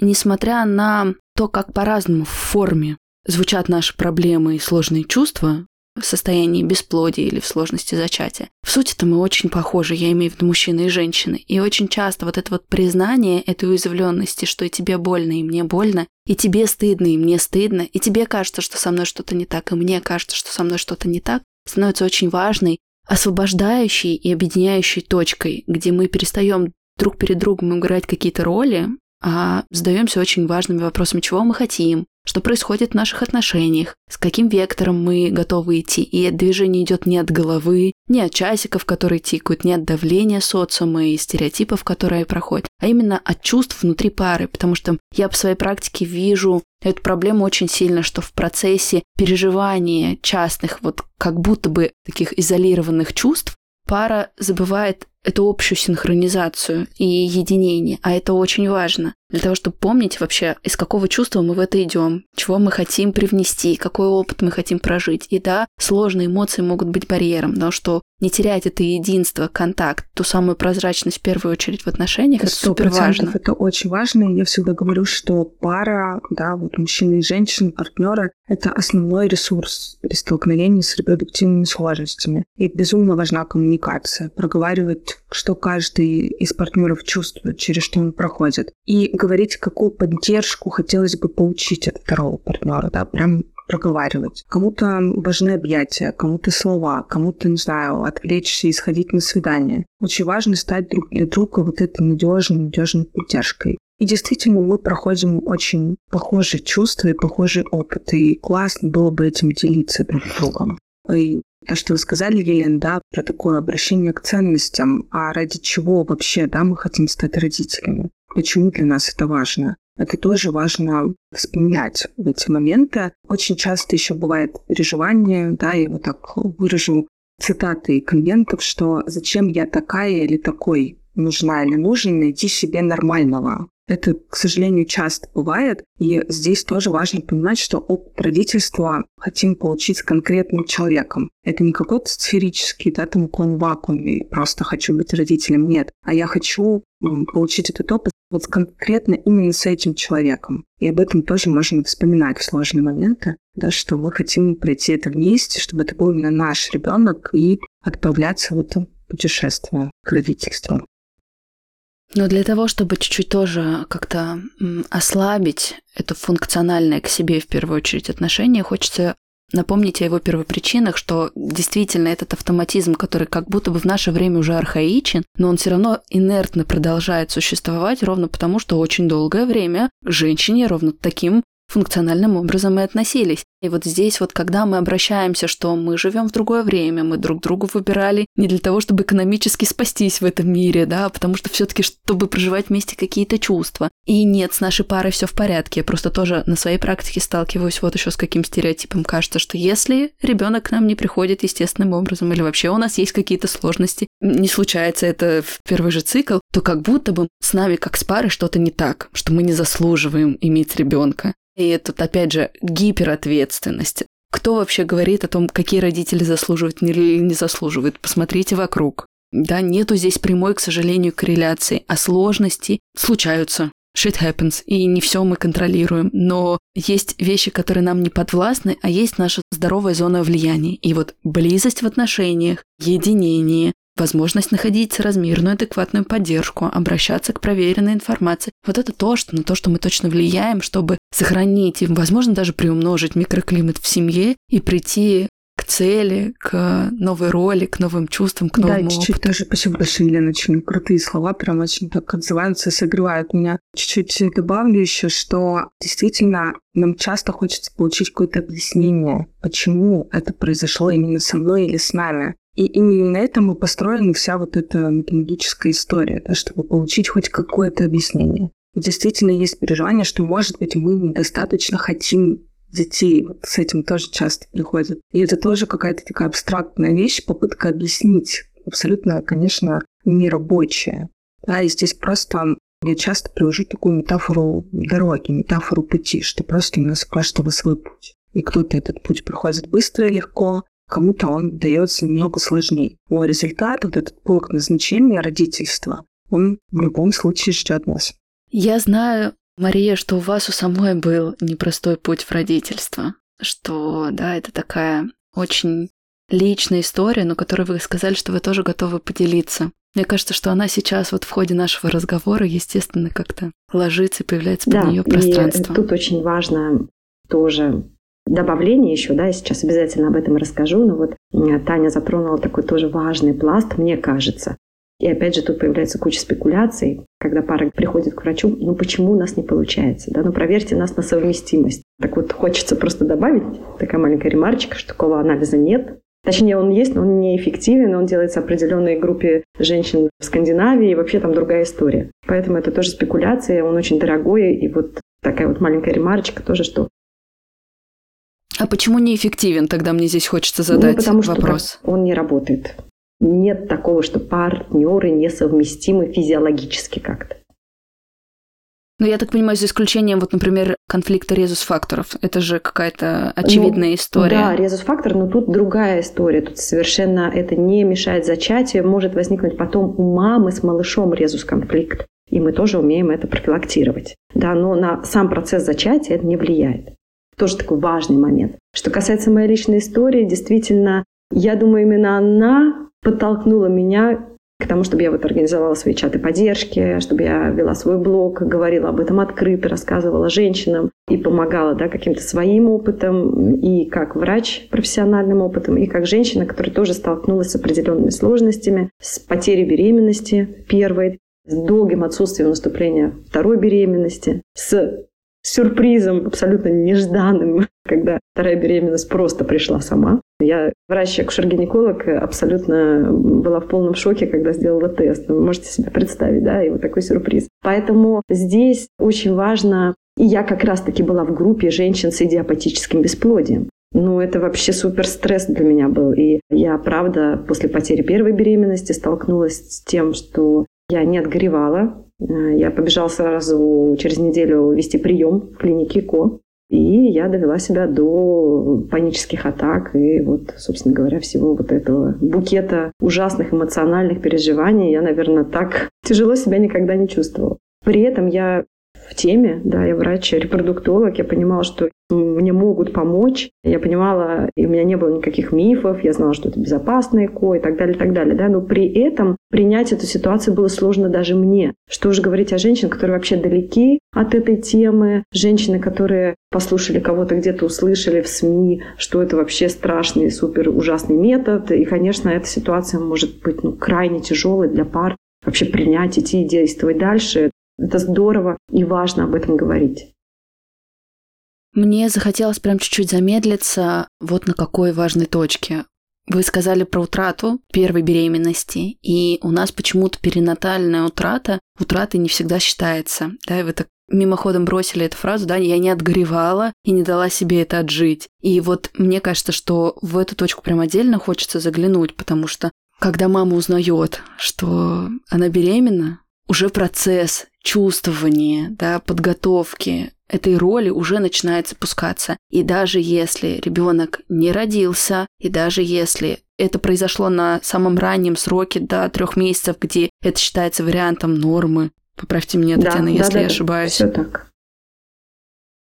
несмотря на то, как по-разному в форме звучат наши проблемы и сложные чувства в состоянии бесплодия или в сложности зачатия. В сути-то мы очень похожи, я имею в виду мужчины и женщины. И очень часто вот это вот признание этой уязвленности, что и тебе больно, и мне больно, и тебе стыдно, и мне стыдно, и тебе кажется, что со мной что-то не так, и мне кажется, что со мной что-то не так, становится очень важной, освобождающей и объединяющей точкой, где мы перестаем друг перед другом играть какие-то роли, а задаемся очень важными вопросами, чего мы хотим, что происходит в наших отношениях, с каким вектором мы готовы идти. И движение идет не от головы, не от часиков, которые тикают, не от давления социума и стереотипов, которые проходят, а именно от чувств внутри пары, потому что я по своей практике вижу эту проблему очень сильно, что в процессе переживания частных, вот как будто бы таких изолированных чувств, пара забывает эту общую синхронизацию и единение, а это очень важно для того, чтобы помнить вообще, из какого чувства мы в это идем, чего мы хотим привнести, какой опыт мы хотим прожить. И да, сложные эмоции могут быть барьером, но что не терять это единство, контакт, ту самую прозрачность в первую очередь в отношениях, это супер важно. Это очень важно. Я всегда говорю, что пара, да, вот мужчины и женщины, партнеры, это основной ресурс при столкновении с репродуктивными сложностями. И безумно важна коммуникация, проговаривать, что каждый из партнеров чувствует, через что он проходит. И говорить, какую поддержку хотелось бы получить от второго партнера, да, прям проговаривать. Кому-то важны объятия, кому-то слова, кому-то, не знаю, отвлечься и сходить на свидание. Очень важно стать друг для друга вот этой надежной, надежной поддержкой. И действительно, мы проходим очень похожие чувства и похожий опыт, и классно было бы этим делиться друг с другом. И то, что вы сказали, Елена, да, про такое обращение к ценностям, а ради чего вообще, да, мы хотим стать родителями? Почему для нас это важно? Это тоже важно вспоминать в эти моменты. Очень часто еще бывает переживание, да, я вот так выражу цитаты клиентов, что «зачем я такая или такой?» нужна или нужен, найти себе нормального. Это, к сожалению, часто бывает. И здесь тоже важно понимать, что опыт родительства хотим получить с конкретным человеком. Это не какой-то сферический, да, там уклон в вакууме, просто хочу быть родителем. Нет. А я хочу получить этот опыт вот конкретно именно с этим человеком. И об этом тоже можно вспоминать в сложные моменты, да, что мы хотим пройти это вместе, чтобы это был именно наш ребенок и отправляться в это путешествие к родительству. Но для того, чтобы чуть-чуть тоже как-то ослабить это функциональное к себе в первую очередь отношение, хочется напомнить о его первопричинах, что действительно этот автоматизм, который как будто бы в наше время уже архаичен, но он все равно инертно продолжает существовать ровно потому, что очень долгое время женщине ровно таким функциональным образом и относились. И вот здесь вот, когда мы обращаемся, что мы живем в другое время, мы друг другу выбирали не для того, чтобы экономически спастись в этом мире, да, а потому что все-таки, чтобы проживать вместе какие-то чувства. И нет, с нашей парой все в порядке. Я просто тоже на своей практике сталкиваюсь вот еще с каким стереотипом. Кажется, что если ребенок к нам не приходит естественным образом, или вообще у нас есть какие-то сложности, не случается это в первый же цикл, то как будто бы с нами как с парой что-то не так, что мы не заслуживаем иметь ребенка. И тут, опять же, гиперответственность. Кто вообще говорит о том, какие родители заслуживают или не заслуживают? Посмотрите вокруг. Да, нету здесь прямой, к сожалению, корреляции, а сложности случаются. Shit happens, и не все мы контролируем. Но есть вещи, которые нам не подвластны, а есть наша здоровая зона влияния. И вот близость в отношениях, единение, возможность находить размерную адекватную поддержку, обращаться к проверенной информации. Вот это то, что, на то, что мы точно влияем, чтобы сохранить и, возможно, даже приумножить микроклимат в семье и прийти к цели, к новой роли, к новым чувствам, к новому Да, чуть-чуть опыту. тоже спасибо большое, Елена, очень крутые слова, прям очень так отзываются, согревают меня. Чуть-чуть добавлю еще, что действительно нам часто хочется получить какое-то объяснение, почему это произошло именно со мной или с нами. И именно на этом и построена вся вот эта мифологическая история, да, чтобы получить хоть какое-то объяснение. И действительно есть переживание, что, может быть, мы недостаточно хотим детей. Вот с этим тоже часто приходят. И это тоже какая-то такая абстрактная вещь, попытка объяснить. Абсолютно, конечно, нерабочая. Да, и здесь просто я часто привожу такую метафору дороги, метафору пути, что просто у нас у каждого свой путь. И кто-то этот путь проходит быстро и легко, кому-то он дается немного сложнее. Но результат, вот этот пункт назначения родительства, он в любом случае ждет нас. Я знаю, Мария, что у вас у самой был непростой путь в родительство, что, да, это такая очень личная история, но которой вы сказали, что вы тоже готовы поделиться. Мне кажется, что она сейчас вот в ходе нашего разговора, естественно, как-то ложится и появляется под да, нее пространство. И тут очень важно тоже добавление еще, да, я сейчас обязательно об этом расскажу, но вот Таня затронула такой тоже важный пласт, мне кажется. И опять же тут появляется куча спекуляций, когда пара приходит к врачу, ну почему у нас не получается, да, ну проверьте нас на совместимость. Так вот хочется просто добавить такая маленькая ремарочка, что такого анализа нет, Точнее, он есть, но он неэффективен, он делается определенной группе женщин в Скандинавии, и вообще там другая история. Поэтому это тоже спекуляция, он очень дорогой, и вот такая вот маленькая ремарочка тоже, что А почему неэффективен? Тогда мне здесь хочется задать ну, потому вопрос. Что он не работает. Нет такого, что партнеры несовместимы физиологически как-то. Ну, я так понимаю, за исключением, вот, например, конфликта резус-факторов. Это же какая-то очевидная ну, история. Да, резус-фактор, но тут другая история. Тут совершенно это не мешает зачатию. Может возникнуть потом у мамы с малышом резус-конфликт. И мы тоже умеем это профилактировать. Да, но на сам процесс зачатия это не влияет. Тоже такой важный момент. Что касается моей личной истории, действительно, я думаю, именно она подтолкнула меня к тому, чтобы я вот организовала свои чаты поддержки, чтобы я вела свой блог, говорила об этом открыто, рассказывала женщинам и помогала да, каким-то своим опытом, и как врач профессиональным опытом, и как женщина, которая тоже столкнулась с определенными сложностями, с потерей беременности первой, с долгим отсутствием наступления второй беременности, с сюрпризом абсолютно нежданным, когда вторая беременность просто пришла сама. Я врач-акушер-гинеколог абсолютно была в полном шоке, когда сделала тест. Вы можете себе представить, да, и вот такой сюрприз. Поэтому здесь очень важно, и я как раз-таки была в группе женщин с идиопатическим бесплодием. Ну, это вообще супер стресс для меня был. И я, правда, после потери первой беременности столкнулась с тем, что я не отгоревала. Э, я побежала сразу через неделю вести прием в клинике КО. И я довела себя до панических атак и вот, собственно говоря, всего вот этого букета ужасных эмоциональных переживаний. Я, наверное, так тяжело себя никогда не чувствовала. При этом я в теме, да, я врач-репродуктолог, я понимала, что мне могут помочь. Я понимала, и у меня не было никаких мифов, я знала, что это безопасно ЭКО и так далее, и так далее. Да? Но при этом принять эту ситуацию было сложно даже мне. Что уже говорить о женщинах, которые вообще далеки от этой темы, женщины, которые послушали кого-то где-то, услышали в СМИ, что это вообще страшный, супер ужасный метод. И, конечно, эта ситуация может быть ну, крайне тяжелой для пар. Вообще принять, идти и действовать дальше. Это здорово и важно об этом говорить. Мне захотелось прям чуть-чуть замедлиться вот на какой важной точке. Вы сказали про утрату первой беременности, и у нас почему-то перинатальная утрата, утрата не всегда считается. Да, и вы так мимоходом бросили эту фразу, да, я не отгоревала и не дала себе это отжить. И вот мне кажется, что в эту точку прям отдельно хочется заглянуть, потому что когда мама узнает, что она беременна, уже процесс чувствования, да, подготовки этой роли уже начинает запускаться. И даже если ребенок не родился, и даже если это произошло на самом раннем сроке до трех месяцев, где это считается вариантом нормы, поправьте меня, Татьяна, да, если да, я да, ошибаюсь. Все так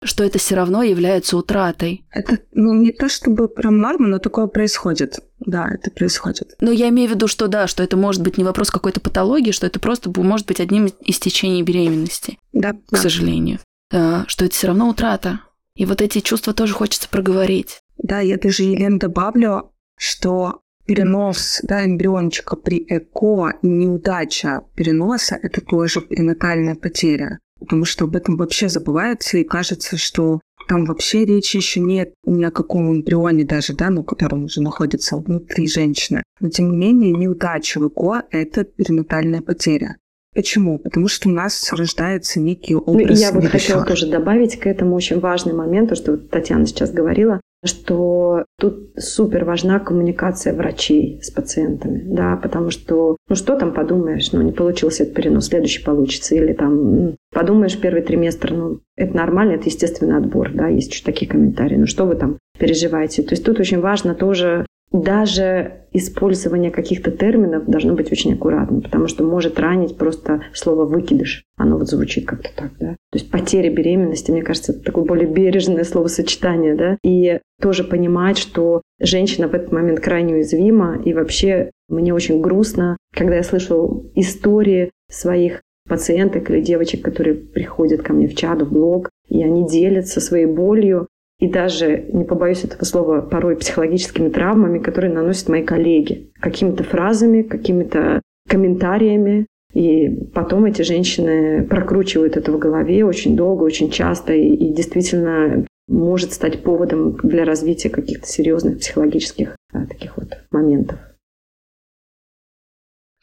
что это все равно является утратой. Это ну, не то чтобы прям норма, но такое происходит. Да, это происходит. Но я имею в виду, что да, что это может быть не вопрос какой-то патологии, что это просто может быть одним из течений беременности. Да. К да. сожалению. А, что это все равно утрата. И вот эти чувства тоже хочется проговорить. Да, я даже, Елена, добавлю, что перенос да, эмбриончика при ЭКО неудача переноса – это тоже перинатальная потеря потому что об этом вообще забывается, и кажется, что там вообще речи еще нет ни о каком эмбрионе даже, да, ну, котором уже находится внутри женщины. Но, тем не менее, неудача в ЭКО – это перинатальная потеря. Почему? Потому что у нас рождается некий образ ну, Я вот хотела тоже добавить к этому очень важный момент, то, что Татьяна сейчас говорила, что тут супер важна коммуникация врачей с пациентами, да, потому что, ну что там подумаешь, ну не получился этот перенос, следующий получится, или там подумаешь первый триместр, ну это нормально, это естественный отбор, да, есть еще такие комментарии, ну что вы там переживаете. То есть тут очень важно тоже даже использование каких-то терминов должно быть очень аккуратным, потому что может ранить просто слово «выкидыш». Оно вот звучит как-то так, да. То есть потеря беременности, мне кажется, это такое более бережное словосочетание, да. И тоже понимать, что женщина в этот момент крайне уязвима. И вообще мне очень грустно, когда я слышу истории своих пациенток или девочек, которые приходят ко мне в чат, в блог, и они делятся своей болью, и даже, не побоюсь этого слова, порой психологическими травмами, которые наносят мои коллеги. Какими-то фразами, какими-то комментариями. И потом эти женщины прокручивают это в голове очень долго, очень часто. И, и действительно может стать поводом для развития каких-то серьезных психологических а, таких вот моментов.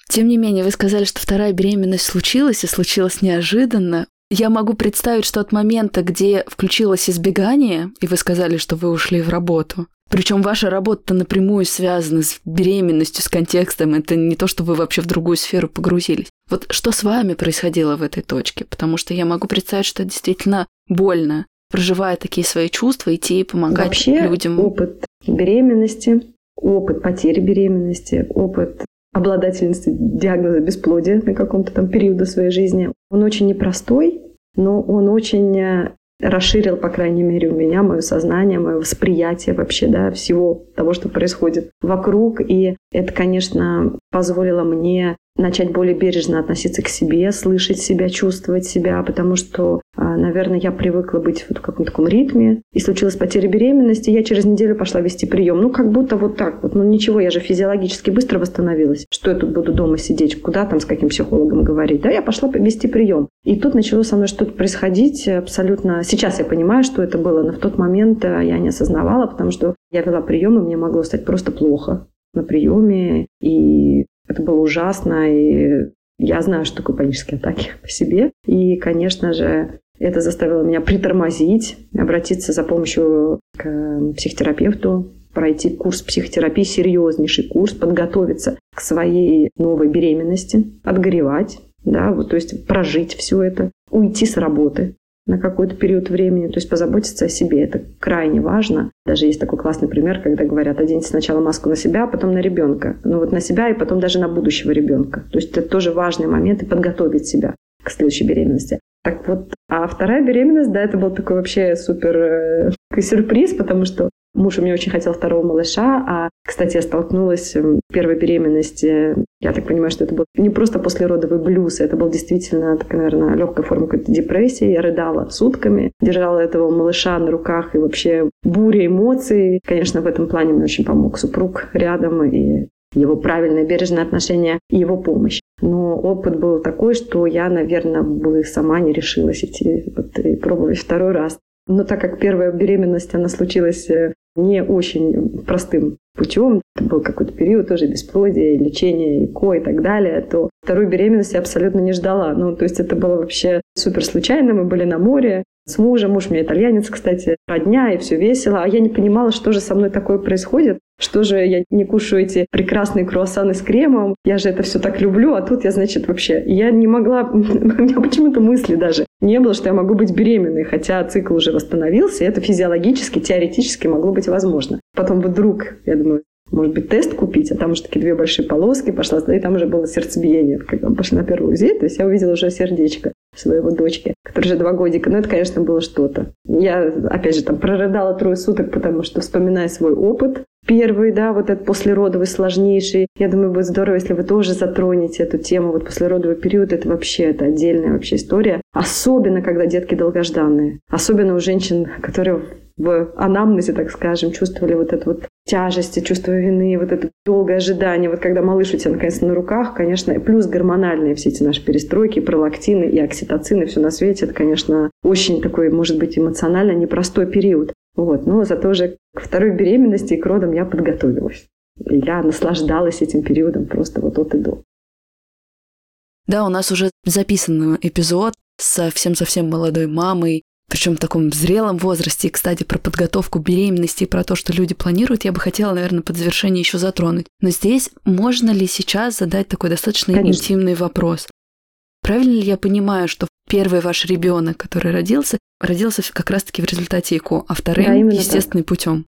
Тем не менее, вы сказали, что вторая беременность случилась, и случилась неожиданно. Я могу представить, что от момента, где включилось избегание, и вы сказали, что вы ушли в работу, причем ваша работа напрямую связана с беременностью, с контекстом. Это не то, что вы вообще в другую сферу погрузились. Вот что с вами происходило в этой точке? Потому что я могу представить, что это действительно больно, проживая такие свои чувства, идти и помогать Вообще, людям. опыт беременности, опыт потери беременности, опыт обладательницы диагноза бесплодия на каком-то там периоде своей жизни. Он очень непростой, но он очень э, расширил, по крайней мере, у меня мое сознание, мое восприятие вообще, да, всего того, что происходит вокруг. И это, конечно, позволило мне начать более бережно относиться к себе, слышать себя, чувствовать себя, потому что, а, наверное, я привыкла быть вот в каком-то таком ритме, и случилась потеря беременности, я через неделю пошла вести прием. Ну, как будто вот так вот. Ну, ничего, я же физиологически быстро восстановилась. Что я тут буду дома сидеть, куда там с каким психологом говорить? Да, я пошла вести прием. И тут начало со мной что-то происходить абсолютно... Сейчас я понимаю, что это было, но в тот момент э, я не осознавала, потому что я вела прием, и мне могло стать просто плохо на приеме, и это было ужасно, и я знаю, что такое панические атаки по себе. И, конечно же, это заставило меня притормозить, обратиться за помощью к психотерапевту, пройти курс психотерапии, серьезнейший курс, подготовиться к своей новой беременности, отгоревать, да, вот, то есть прожить все это, уйти с работы, на какой-то период времени, то есть позаботиться о себе. Это крайне важно. Даже есть такой классный пример, когда говорят, оденьте сначала маску на себя, а потом на ребенка. Ну вот на себя и потом даже на будущего ребенка. То есть это тоже важный момент и подготовить себя к следующей беременности. Так вот, а вторая беременность, да, это был такой вообще супер э, сюрприз, потому что Муж у меня очень хотел второго малыша, а, кстати, я столкнулась в первой беременности. Я так понимаю, что это был не просто послеродовый блюз, это был действительно, такая, наверное, легкая форма какой-то депрессии. Я рыдала сутками, держала этого малыша на руках и вообще буря эмоций. Конечно, в этом плане мне очень помог супруг рядом и его правильное, бережное отношение и его помощь. Но опыт был такой, что я, наверное, бы сама не решилась идти вот, и пробовать второй раз. Но так как первая беременность, она случилась э, не очень простым путем, это был какой-то период тоже бесплодия, лечения ЭКО и так далее, то вторую беременность я абсолютно не ждала. Ну, то есть это было вообще супер случайно. Мы были на море, с мужем. Муж у меня итальянец, кстати, родня, и все весело. А я не понимала, что же со мной такое происходит. Что же я не кушаю эти прекрасные круассаны с кремом? Я же это все так люблю, а тут я, значит, вообще... Я не могла... У меня почему-то мысли даже не было, что я могу быть беременной, хотя цикл уже восстановился, и это физиологически, теоретически могло быть возможно. Потом вдруг, я думаю, может быть, тест купить, а там уже такие две большие полоски пошла, и там уже было сердцебиение. Когда мы пошли на первую УЗИ, то есть я увидела уже сердечко своего дочки, которой уже два годика. Но это, конечно, было что-то. Я, опять же, там прорыдала трое суток, потому что, вспоминая свой опыт, первый, да, вот этот послеродовый, сложнейший. Я думаю, будет здорово, если вы тоже затронете эту тему. Вот послеродовый период — это вообще это отдельная вообще история. Особенно, когда детки долгожданные. Особенно у женщин, которые в анамнезе, так скажем, чувствовали вот эту вот тяжесть, чувство вины, вот это долгое ожидание. Вот когда малыш у тебя наконец на руках, конечно, плюс гормональные все эти наши перестройки, пролактины и окситоцины, все на свете, это, конечно, очень такой, может быть, эмоционально непростой период. Вот. Но зато уже к второй беременности и к родам я подготовилась. И я наслаждалась этим периодом просто вот от и до. Да, у нас уже записан эпизод совсем-совсем молодой мамой, причем в таком зрелом возрасте. И, кстати, про подготовку беременности и про то, что люди планируют, я бы хотела, наверное, под завершение еще затронуть. Но здесь можно ли сейчас задать такой достаточно Конечно. интимный вопрос? Правильно ли я понимаю, что первый ваш ребенок, который родился, родился как раз-таки в результате ЭКО, а вторым да, естественным путем?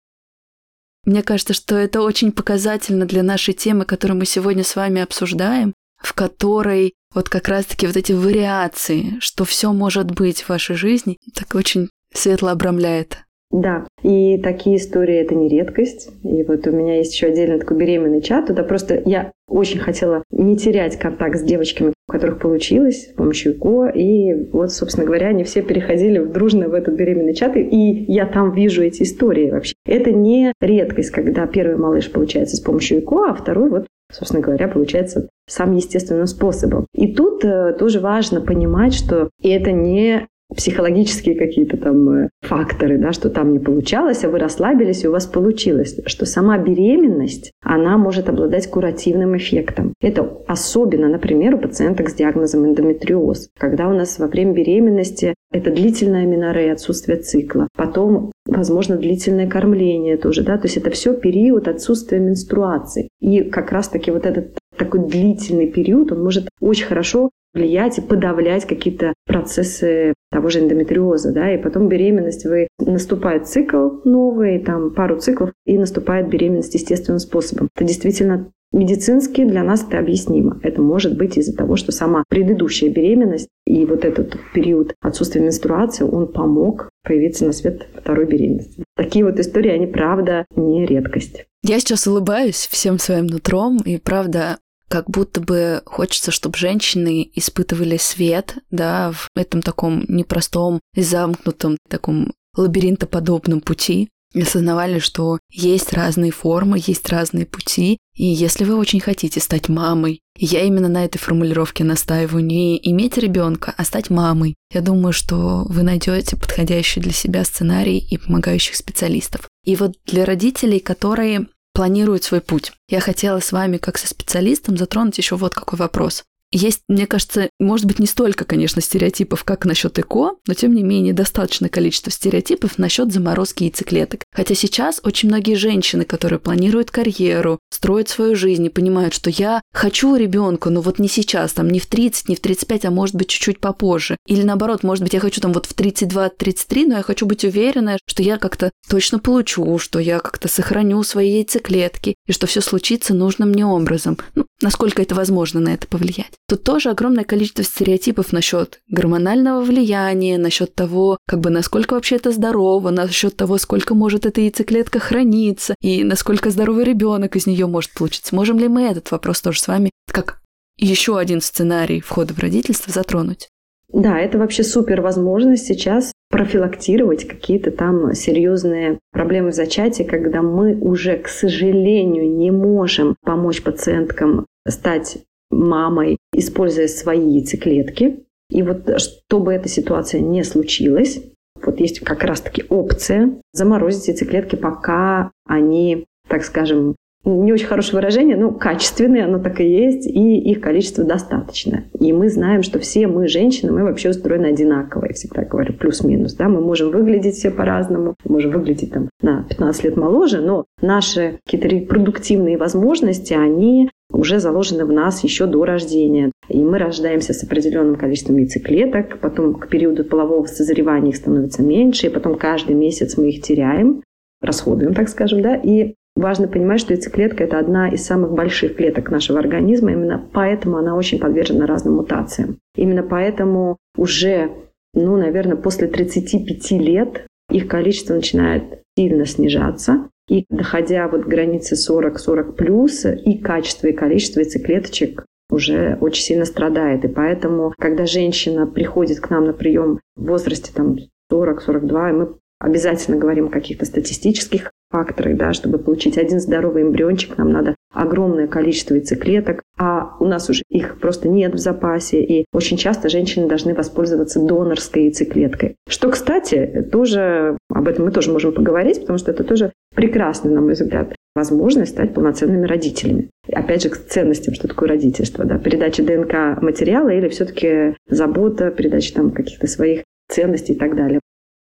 Мне кажется, что это очень показательно для нашей темы, которую мы сегодня с вами обсуждаем, в которой вот как раз-таки вот эти вариации, что все может быть в вашей жизни, так очень светло обрамляет. Да, и такие истории это не редкость. И вот у меня есть еще отдельно такой беременный чат. Туда просто я очень хотела не терять контакт с девочками, у которых получилось с помощью ИКО. И вот, собственно говоря, они все переходили дружно в этот беременный чат. И я там вижу эти истории вообще. Это не редкость, когда первый малыш получается с помощью ИКО, а второй вот собственно говоря, получается самым естественным способом. И тут э, тоже важно понимать, что это не психологические какие-то там э, факторы, да, что там не получалось, а вы расслабились, и у вас получилось. Что сама беременность, она может обладать куративным эффектом. Это особенно, например, у пациенток с диагнозом эндометриоз. Когда у нас во время беременности это длительная минорея, отсутствие цикла. Потом, возможно, длительное кормление тоже, да, то есть это все период отсутствия менструации. И как раз-таки вот этот такой длительный период, он может очень хорошо влиять и подавлять какие-то процессы того же эндометриоза, да, и потом беременность, вы наступает цикл новый, там пару циклов, и наступает беременность естественным способом. Это действительно Медицински для нас это объяснимо. Это может быть из-за того, что сама предыдущая беременность и вот этот период отсутствия менструации, он помог появиться на свет второй беременности. Такие вот истории, они правда не редкость. Я сейчас улыбаюсь всем своим нутром, и правда как будто бы хочется, чтобы женщины испытывали свет, да, в этом таком непростом, замкнутом, таком лабиринтоподобном пути, и осознавали, что есть разные формы, есть разные пути, и если вы очень хотите стать мамой, и я именно на этой формулировке настаиваю, не иметь ребенка, а стать мамой, я думаю, что вы найдете подходящий для себя сценарий и помогающих специалистов. И вот для родителей, которые планируют свой путь. Я хотела с вами, как со специалистом, затронуть еще вот какой вопрос. Есть, мне кажется, может быть, не столько, конечно, стереотипов, как насчет ЭКО, но тем не менее достаточное количество стереотипов насчет заморозки яйцеклеток. Хотя сейчас очень многие женщины, которые планируют карьеру, строят свою жизнь и понимают, что я хочу ребенка, но вот не сейчас, там не в 30, не в 35, а может быть чуть-чуть попозже. Или наоборот, может быть, я хочу там вот в 32-33, но я хочу быть уверена, что я как-то точно получу, что я как-то сохраню свои яйцеклетки, и что все случится нужным мне образом. Ну, насколько это возможно на это повлиять. Тут тоже огромное количество стереотипов насчет гормонального влияния, насчет того, как бы насколько вообще это здорово, насчет того, сколько может эта яйцеклетка храниться, и насколько здоровый ребенок из нее может получиться. Можем ли мы этот вопрос тоже с вами, как еще один сценарий входа в родительство, затронуть? Да, это вообще супер возможность сейчас профилактировать какие-то там серьезные проблемы в зачатии, когда мы уже, к сожалению, не можем помочь пациенткам стать мамой, используя свои яйцеклетки. И вот чтобы эта ситуация не случилась, вот есть как раз-таки опция заморозить яйцеклетки, пока они, так скажем, не очень хорошее выражение, но качественные, оно так и есть, и их количество достаточно. И мы знаем, что все мы, женщины, мы вообще устроены одинаково, я всегда говорю, плюс-минус. Да? Мы можем выглядеть все по-разному, можем выглядеть там, на 15 лет моложе, но наши какие-то репродуктивные возможности, они уже заложены в нас еще до рождения. И мы рождаемся с определенным количеством яйцеклеток, потом к периоду полового созревания их становится меньше, и потом каждый месяц мы их теряем, расходуем, так скажем, да, и Важно понимать, что яйцеклетка – это одна из самых больших клеток нашего организма, именно поэтому она очень подвержена разным мутациям. Именно поэтому уже, ну, наверное, после 35 лет их количество начинает сильно снижаться. И доходя вот к границе 40-40 плюс, и качество, и количество яйцеклеточек уже очень сильно страдает. И поэтому, когда женщина приходит к нам на прием в возрасте там 40-42, мы обязательно говорим о каких-то статистических факторах, да, чтобы получить один здоровый эмбриончик, нам надо огромное количество яйцеклеток, а у нас уже их просто нет в запасе, и очень часто женщины должны воспользоваться донорской яйцеклеткой. Что, кстати, тоже, об этом мы тоже можем поговорить, потому что это тоже прекрасно, на мой взгляд, возможность стать полноценными родителями. Опять же, к ценностям, что такое родительство, да, передача ДНК материала или все-таки забота, передача там каких-то своих ценностей и так далее.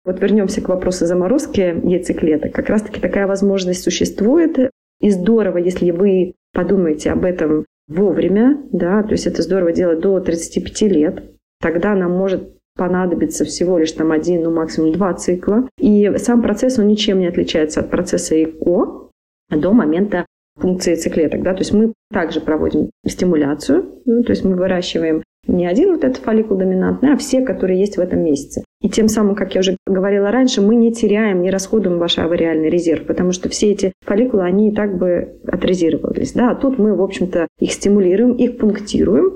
Вот вернемся к вопросу заморозки яйцеклеток. Как раз-таки такая возможность существует. И здорово, если вы подумаете об этом вовремя, да, то есть это здорово делать до 35 лет, тогда нам может понадобиться всего лишь там один, ну максимум два цикла. И сам процесс, он ничем не отличается от процесса ЭКО до момента функции яйцеклеток. Да? То есть мы также проводим стимуляцию, ну, то есть мы выращиваем не один вот этот фолликул доминантный, а все, которые есть в этом месяце. И тем самым, как я уже говорила раньше, мы не теряем, не расходуем ваш авариальный резерв, потому что все эти фолликулы, они и так бы отрезервировались. Да? А тут мы, в общем-то, их стимулируем, их пунктируем,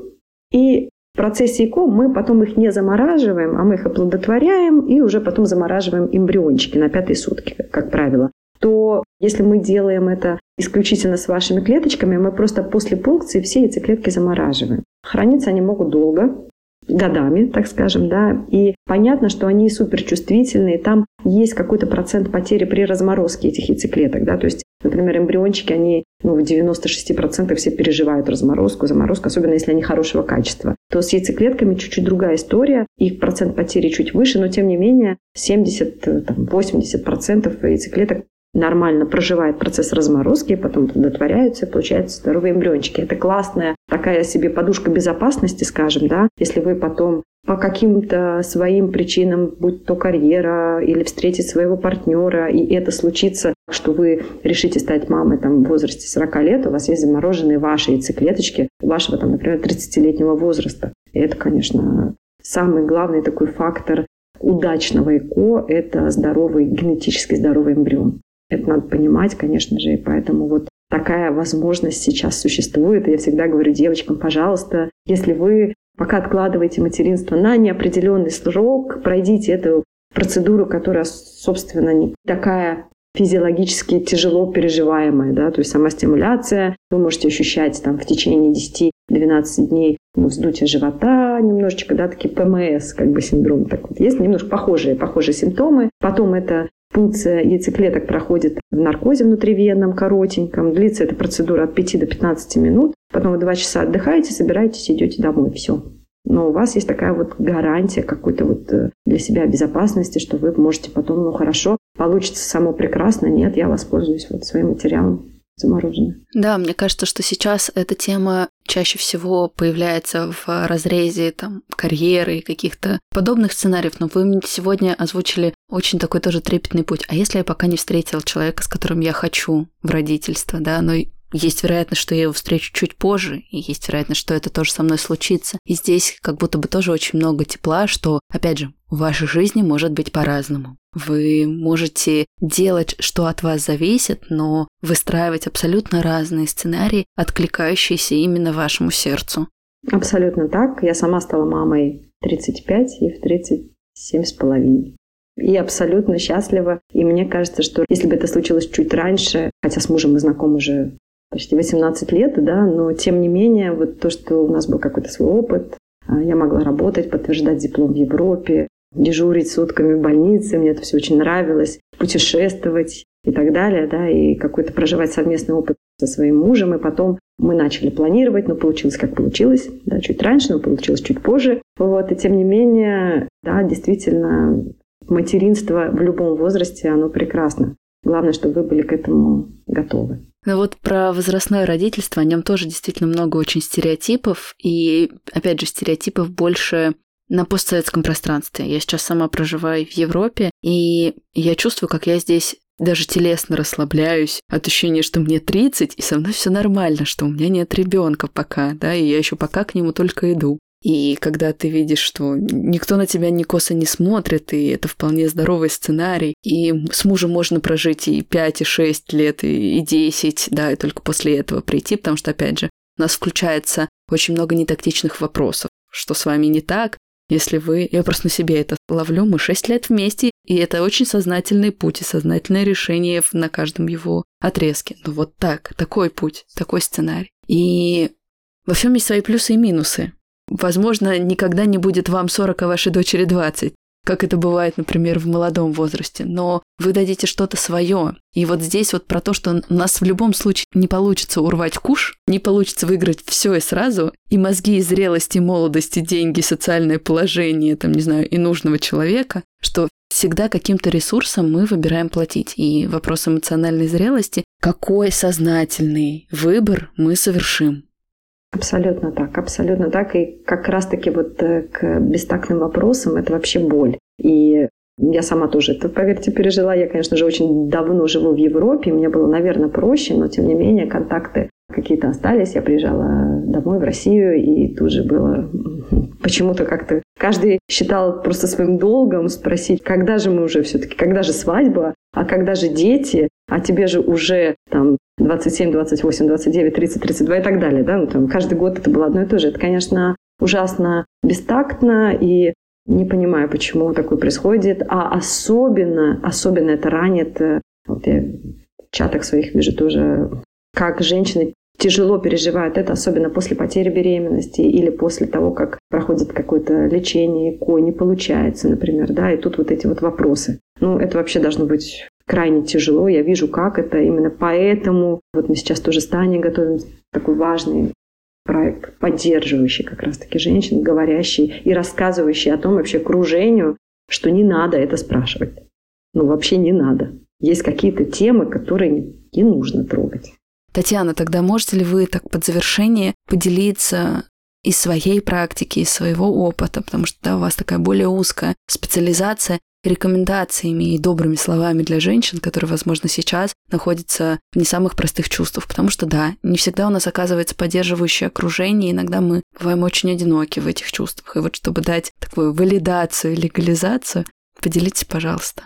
и в процессе ЭКО мы потом их не замораживаем, а мы их оплодотворяем и уже потом замораживаем эмбриончики на пятые сутки, как правило то если мы делаем это исключительно с вашими клеточками, мы просто после пункции все яйцеклетки замораживаем. Храниться они могут долго, годами, так скажем, да, и понятно, что они суперчувствительные, там есть какой-то процент потери при разморозке этих яйцеклеток, да, то есть, например, эмбриончики, они ну, в 96% все переживают разморозку, заморозку, особенно если они хорошего качества, то с яйцеклетками чуть-чуть другая история, их процент потери чуть выше, но тем не менее 70-80% яйцеклеток нормально проживает процесс разморозки, потом плодотворяются, получаются здоровые эмбриончики. Это классная такая себе подушка безопасности, скажем, да, если вы потом по каким-то своим причинам, будь то карьера или встретить своего партнера, и это случится, что вы решите стать мамой там, в возрасте 40 лет, у вас есть замороженные ваши яйцеклеточки вашего, там, например, 30-летнего возраста. И это, конечно, самый главный такой фактор удачного ЭКО – это здоровый, генетически здоровый эмбрион. Это надо понимать, конечно же, и поэтому вот такая возможность сейчас существует. Я всегда говорю девочкам, пожалуйста, если вы пока откладываете материнство на неопределенный срок, пройдите эту процедуру, которая, собственно, не такая физиологически тяжело переживаемая, да, то есть сама стимуляция, вы можете ощущать там в течение 10-12 дней ну, вздутие живота немножечко, да, такие ПМС, как бы синдром, так вот есть немножко похожие, похожие симптомы. Потом это Функция яйцеклеток проходит в наркозе внутривенном, коротеньком. Длится эта процедура от 5 до 15 минут. потом вы два часа отдыхаете, собираетесь, идете домой, все. Но у вас есть такая вот гарантия какой-то вот э, для себя безопасности, что вы можете потом, ну хорошо, получится само прекрасно, нет, я воспользуюсь вот своим материалом замороженное. Да, мне кажется, что сейчас эта тема чаще всего появляется в разрезе там, карьеры и каких-то подобных сценариев, но вы сегодня озвучили очень такой тоже трепетный путь. А если я пока не встретила человека, с которым я хочу в родительство, да, но есть вероятность, что я его встречу чуть позже, и есть вероятность, что это тоже со мной случится. И здесь как будто бы тоже очень много тепла, что, опять же, в вашей жизни может быть по-разному. Вы можете делать, что от вас зависит, но выстраивать абсолютно разные сценарии, откликающиеся именно вашему сердцу. Абсолютно так. Я сама стала мамой 35 и в 37 с половиной. И абсолютно счастлива. И мне кажется, что если бы это случилось чуть раньше, хотя с мужем мы знакомы уже почти 18 лет, да, но тем не менее, вот то, что у нас был какой-то свой опыт, а, я могла работать, подтверждать диплом в Европе, дежурить сутками в больнице, мне это все очень нравилось, путешествовать и так далее, да, и какой-то проживать совместный опыт со своим мужем, и потом мы начали планировать, но получилось как получилось, да, чуть раньше, но получилось чуть позже, вот, и тем не менее, да, действительно, материнство в любом возрасте, оно прекрасно. Главное, чтобы вы были к этому готовы. Ну вот про возрастное родительство, о нем тоже действительно много очень стереотипов, и, опять же, стереотипов больше на постсоветском пространстве. Я сейчас сама проживаю в Европе, и я чувствую, как я здесь даже телесно расслабляюсь от ощущения, что мне 30, и со мной все нормально, что у меня нет ребенка пока, да, и я еще пока к нему только иду. И когда ты видишь, что никто на тебя ни косо не смотрит, и это вполне здоровый сценарий, и с мужем можно прожить и 5, и 6 лет, и 10, да, и только после этого прийти, потому что, опять же, у нас включается очень много нетактичных вопросов. Что с вами не так, если вы... Я просто на себе это ловлю. Мы шесть лет вместе, и это очень сознательный путь и сознательное решение на каждом его отрезке. Ну вот так, такой путь, такой сценарий. И во всем есть свои плюсы и минусы. Возможно, никогда не будет вам 40, а вашей дочери 20 как это бывает, например, в молодом возрасте, но вы дадите что-то свое. И вот здесь вот про то, что у нас в любом случае не получится урвать куш, не получится выиграть все и сразу, и мозги, и зрелость, и молодость, и деньги, социальное положение, там, не знаю, и нужного человека, что всегда каким-то ресурсом мы выбираем платить. И вопрос эмоциональной зрелости, какой сознательный выбор мы совершим. Абсолютно так, абсолютно так. И как раз-таки вот э, к бестактным вопросам это вообще боль. И я сама тоже это, поверьте, пережила. Я, конечно же, очень давно живу в Европе. Мне было, наверное, проще, но тем не менее контакты какие-то остались. Я приезжала домой в Россию, и тут же было почему-то как-то... Каждый считал просто своим долгом спросить, когда же мы уже все-таки, когда же свадьба, а когда же дети, а тебе же уже там 27, 28, 29, 30, 32 и так далее. Да? Ну, там, каждый год это было одно и то же. Это, конечно, ужасно бестактно и не понимаю, почему такое происходит. А особенно, особенно это ранит, э, вот я в чатах своих вижу тоже, как женщины тяжело переживают это, особенно после потери беременности или после того, как проходит какое-то лечение, ко не получается, например, да, и тут вот эти вот вопросы. Ну, это вообще должно быть крайне тяжело. Я вижу, как это. Именно поэтому вот мы сейчас тоже с Таней готовим такой важный проект, поддерживающий как раз-таки женщин, говорящий и рассказывающий о том вообще окружению, что не надо это спрашивать. Ну, вообще не надо. Есть какие-то темы, которые не нужно трогать. Татьяна, тогда можете ли вы так под завершение поделиться из своей практики, из своего опыта, потому что да, у вас такая более узкая специализация, рекомендациями и добрыми словами для женщин, которые, возможно, сейчас находятся в не самых простых чувствах. Потому что, да, не всегда у нас оказывается поддерживающее окружение, иногда мы бываем очень одиноки в этих чувствах. И вот чтобы дать такую валидацию, легализацию, поделитесь, пожалуйста.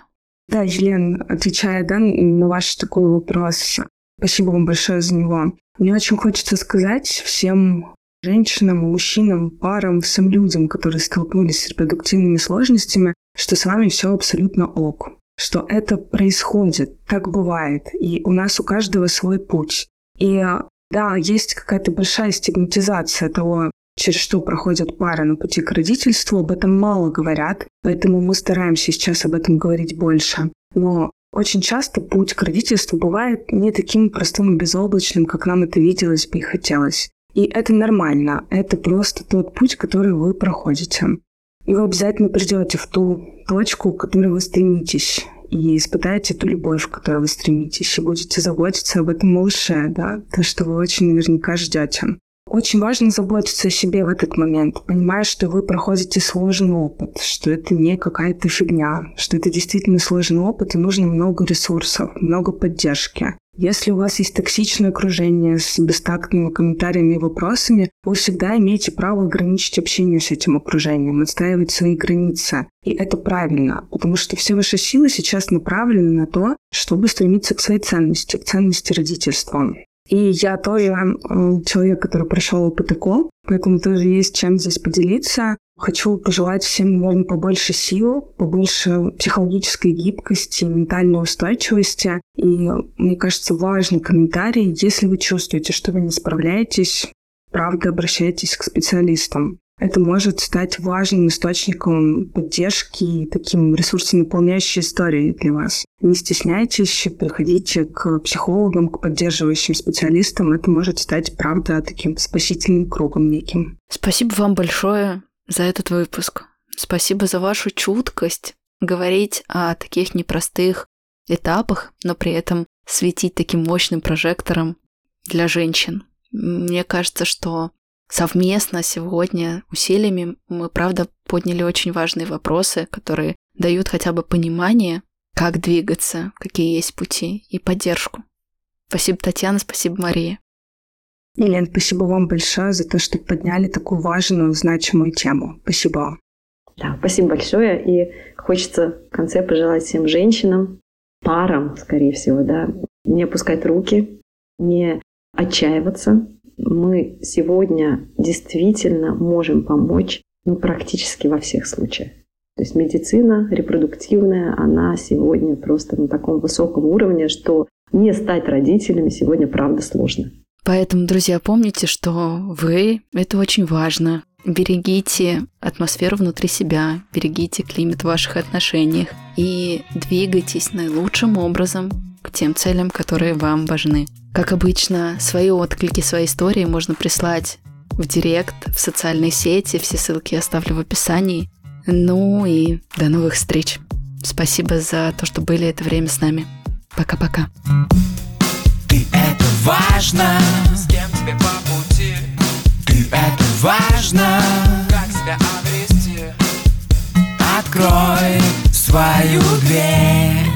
Да, Елен, отвечая да, на ваш такой вопрос, спасибо вам большое за него. Мне очень хочется сказать всем женщинам, мужчинам, парам, всем людям, которые столкнулись с репродуктивными сложностями, что с вами все абсолютно ок, что это происходит, так бывает, и у нас у каждого свой путь. И да, есть какая-то большая стигматизация того, через что проходят пары на пути к родительству, об этом мало говорят, поэтому мы стараемся сейчас об этом говорить больше. Но очень часто путь к родительству бывает не таким простым и безоблачным, как нам это виделось бы и хотелось. И это нормально. Это просто тот путь, который вы проходите. И вы обязательно придете в ту точку, к которой вы стремитесь и испытаете ту любовь, к которой вы стремитесь, и будете заботиться об этом малыше, да, то, что вы очень наверняка ждете. Очень важно заботиться о себе в этот момент, понимая, что вы проходите сложный опыт, что это не какая-то фигня, что это действительно сложный опыт, и нужно много ресурсов, много поддержки. Если у вас есть токсичное окружение с бестактными комментариями и вопросами, вы всегда имеете право ограничить общение с этим окружением, отстаивать свои границы. И это правильно, потому что все ваши силы сейчас направлены на то, чтобы стремиться к своей ценности, к ценности родительства. И я тоже э, человек, который прошел опыт ЭКО, поэтому тоже есть чем здесь поделиться. Хочу пожелать всем, наверное, побольше сил, побольше психологической гибкости, ментальной устойчивости. И мне кажется, важный комментарий, если вы чувствуете, что вы не справляетесь, правда, обращайтесь к специалистам. Это может стать важным источником поддержки и таким ресурсонаполняющей историей для вас. Не стесняйтесь, приходите к психологам, к поддерживающим специалистам. Это может стать, правда, таким спасительным кругом неким. Спасибо вам большое за этот выпуск. Спасибо за вашу чуткость говорить о таких непростых этапах, но при этом светить таким мощным прожектором для женщин. Мне кажется, что совместно сегодня усилиями мы, правда, подняли очень важные вопросы, которые дают хотя бы понимание, как двигаться, какие есть пути и поддержку. Спасибо, Татьяна, спасибо, Мария. Елена, спасибо вам большое за то, что подняли такую важную, значимую тему. Спасибо. Да, спасибо большое. И хочется в конце пожелать всем женщинам, парам, скорее всего, да, не опускать руки, не отчаиваться, мы сегодня действительно можем помочь ну, практически во всех случаях. То есть медицина репродуктивная, она сегодня просто на таком высоком уровне, что не стать родителями сегодня правда сложно. Поэтому, друзья, помните, что вы — это очень важно. Берегите атмосферу внутри себя, берегите климат в ваших отношениях и двигайтесь наилучшим образом к тем целям, которые вам важны. Как обычно, свои отклики, свои истории можно прислать в директ, в социальные сети. Все ссылки я оставлю в описании. Ну и до новых встреч. Спасибо за то, что были это время с нами. Пока-пока. Ты это важно, с кем тебе по пути. Ты это важно, как себя обрести. Открой свою дверь.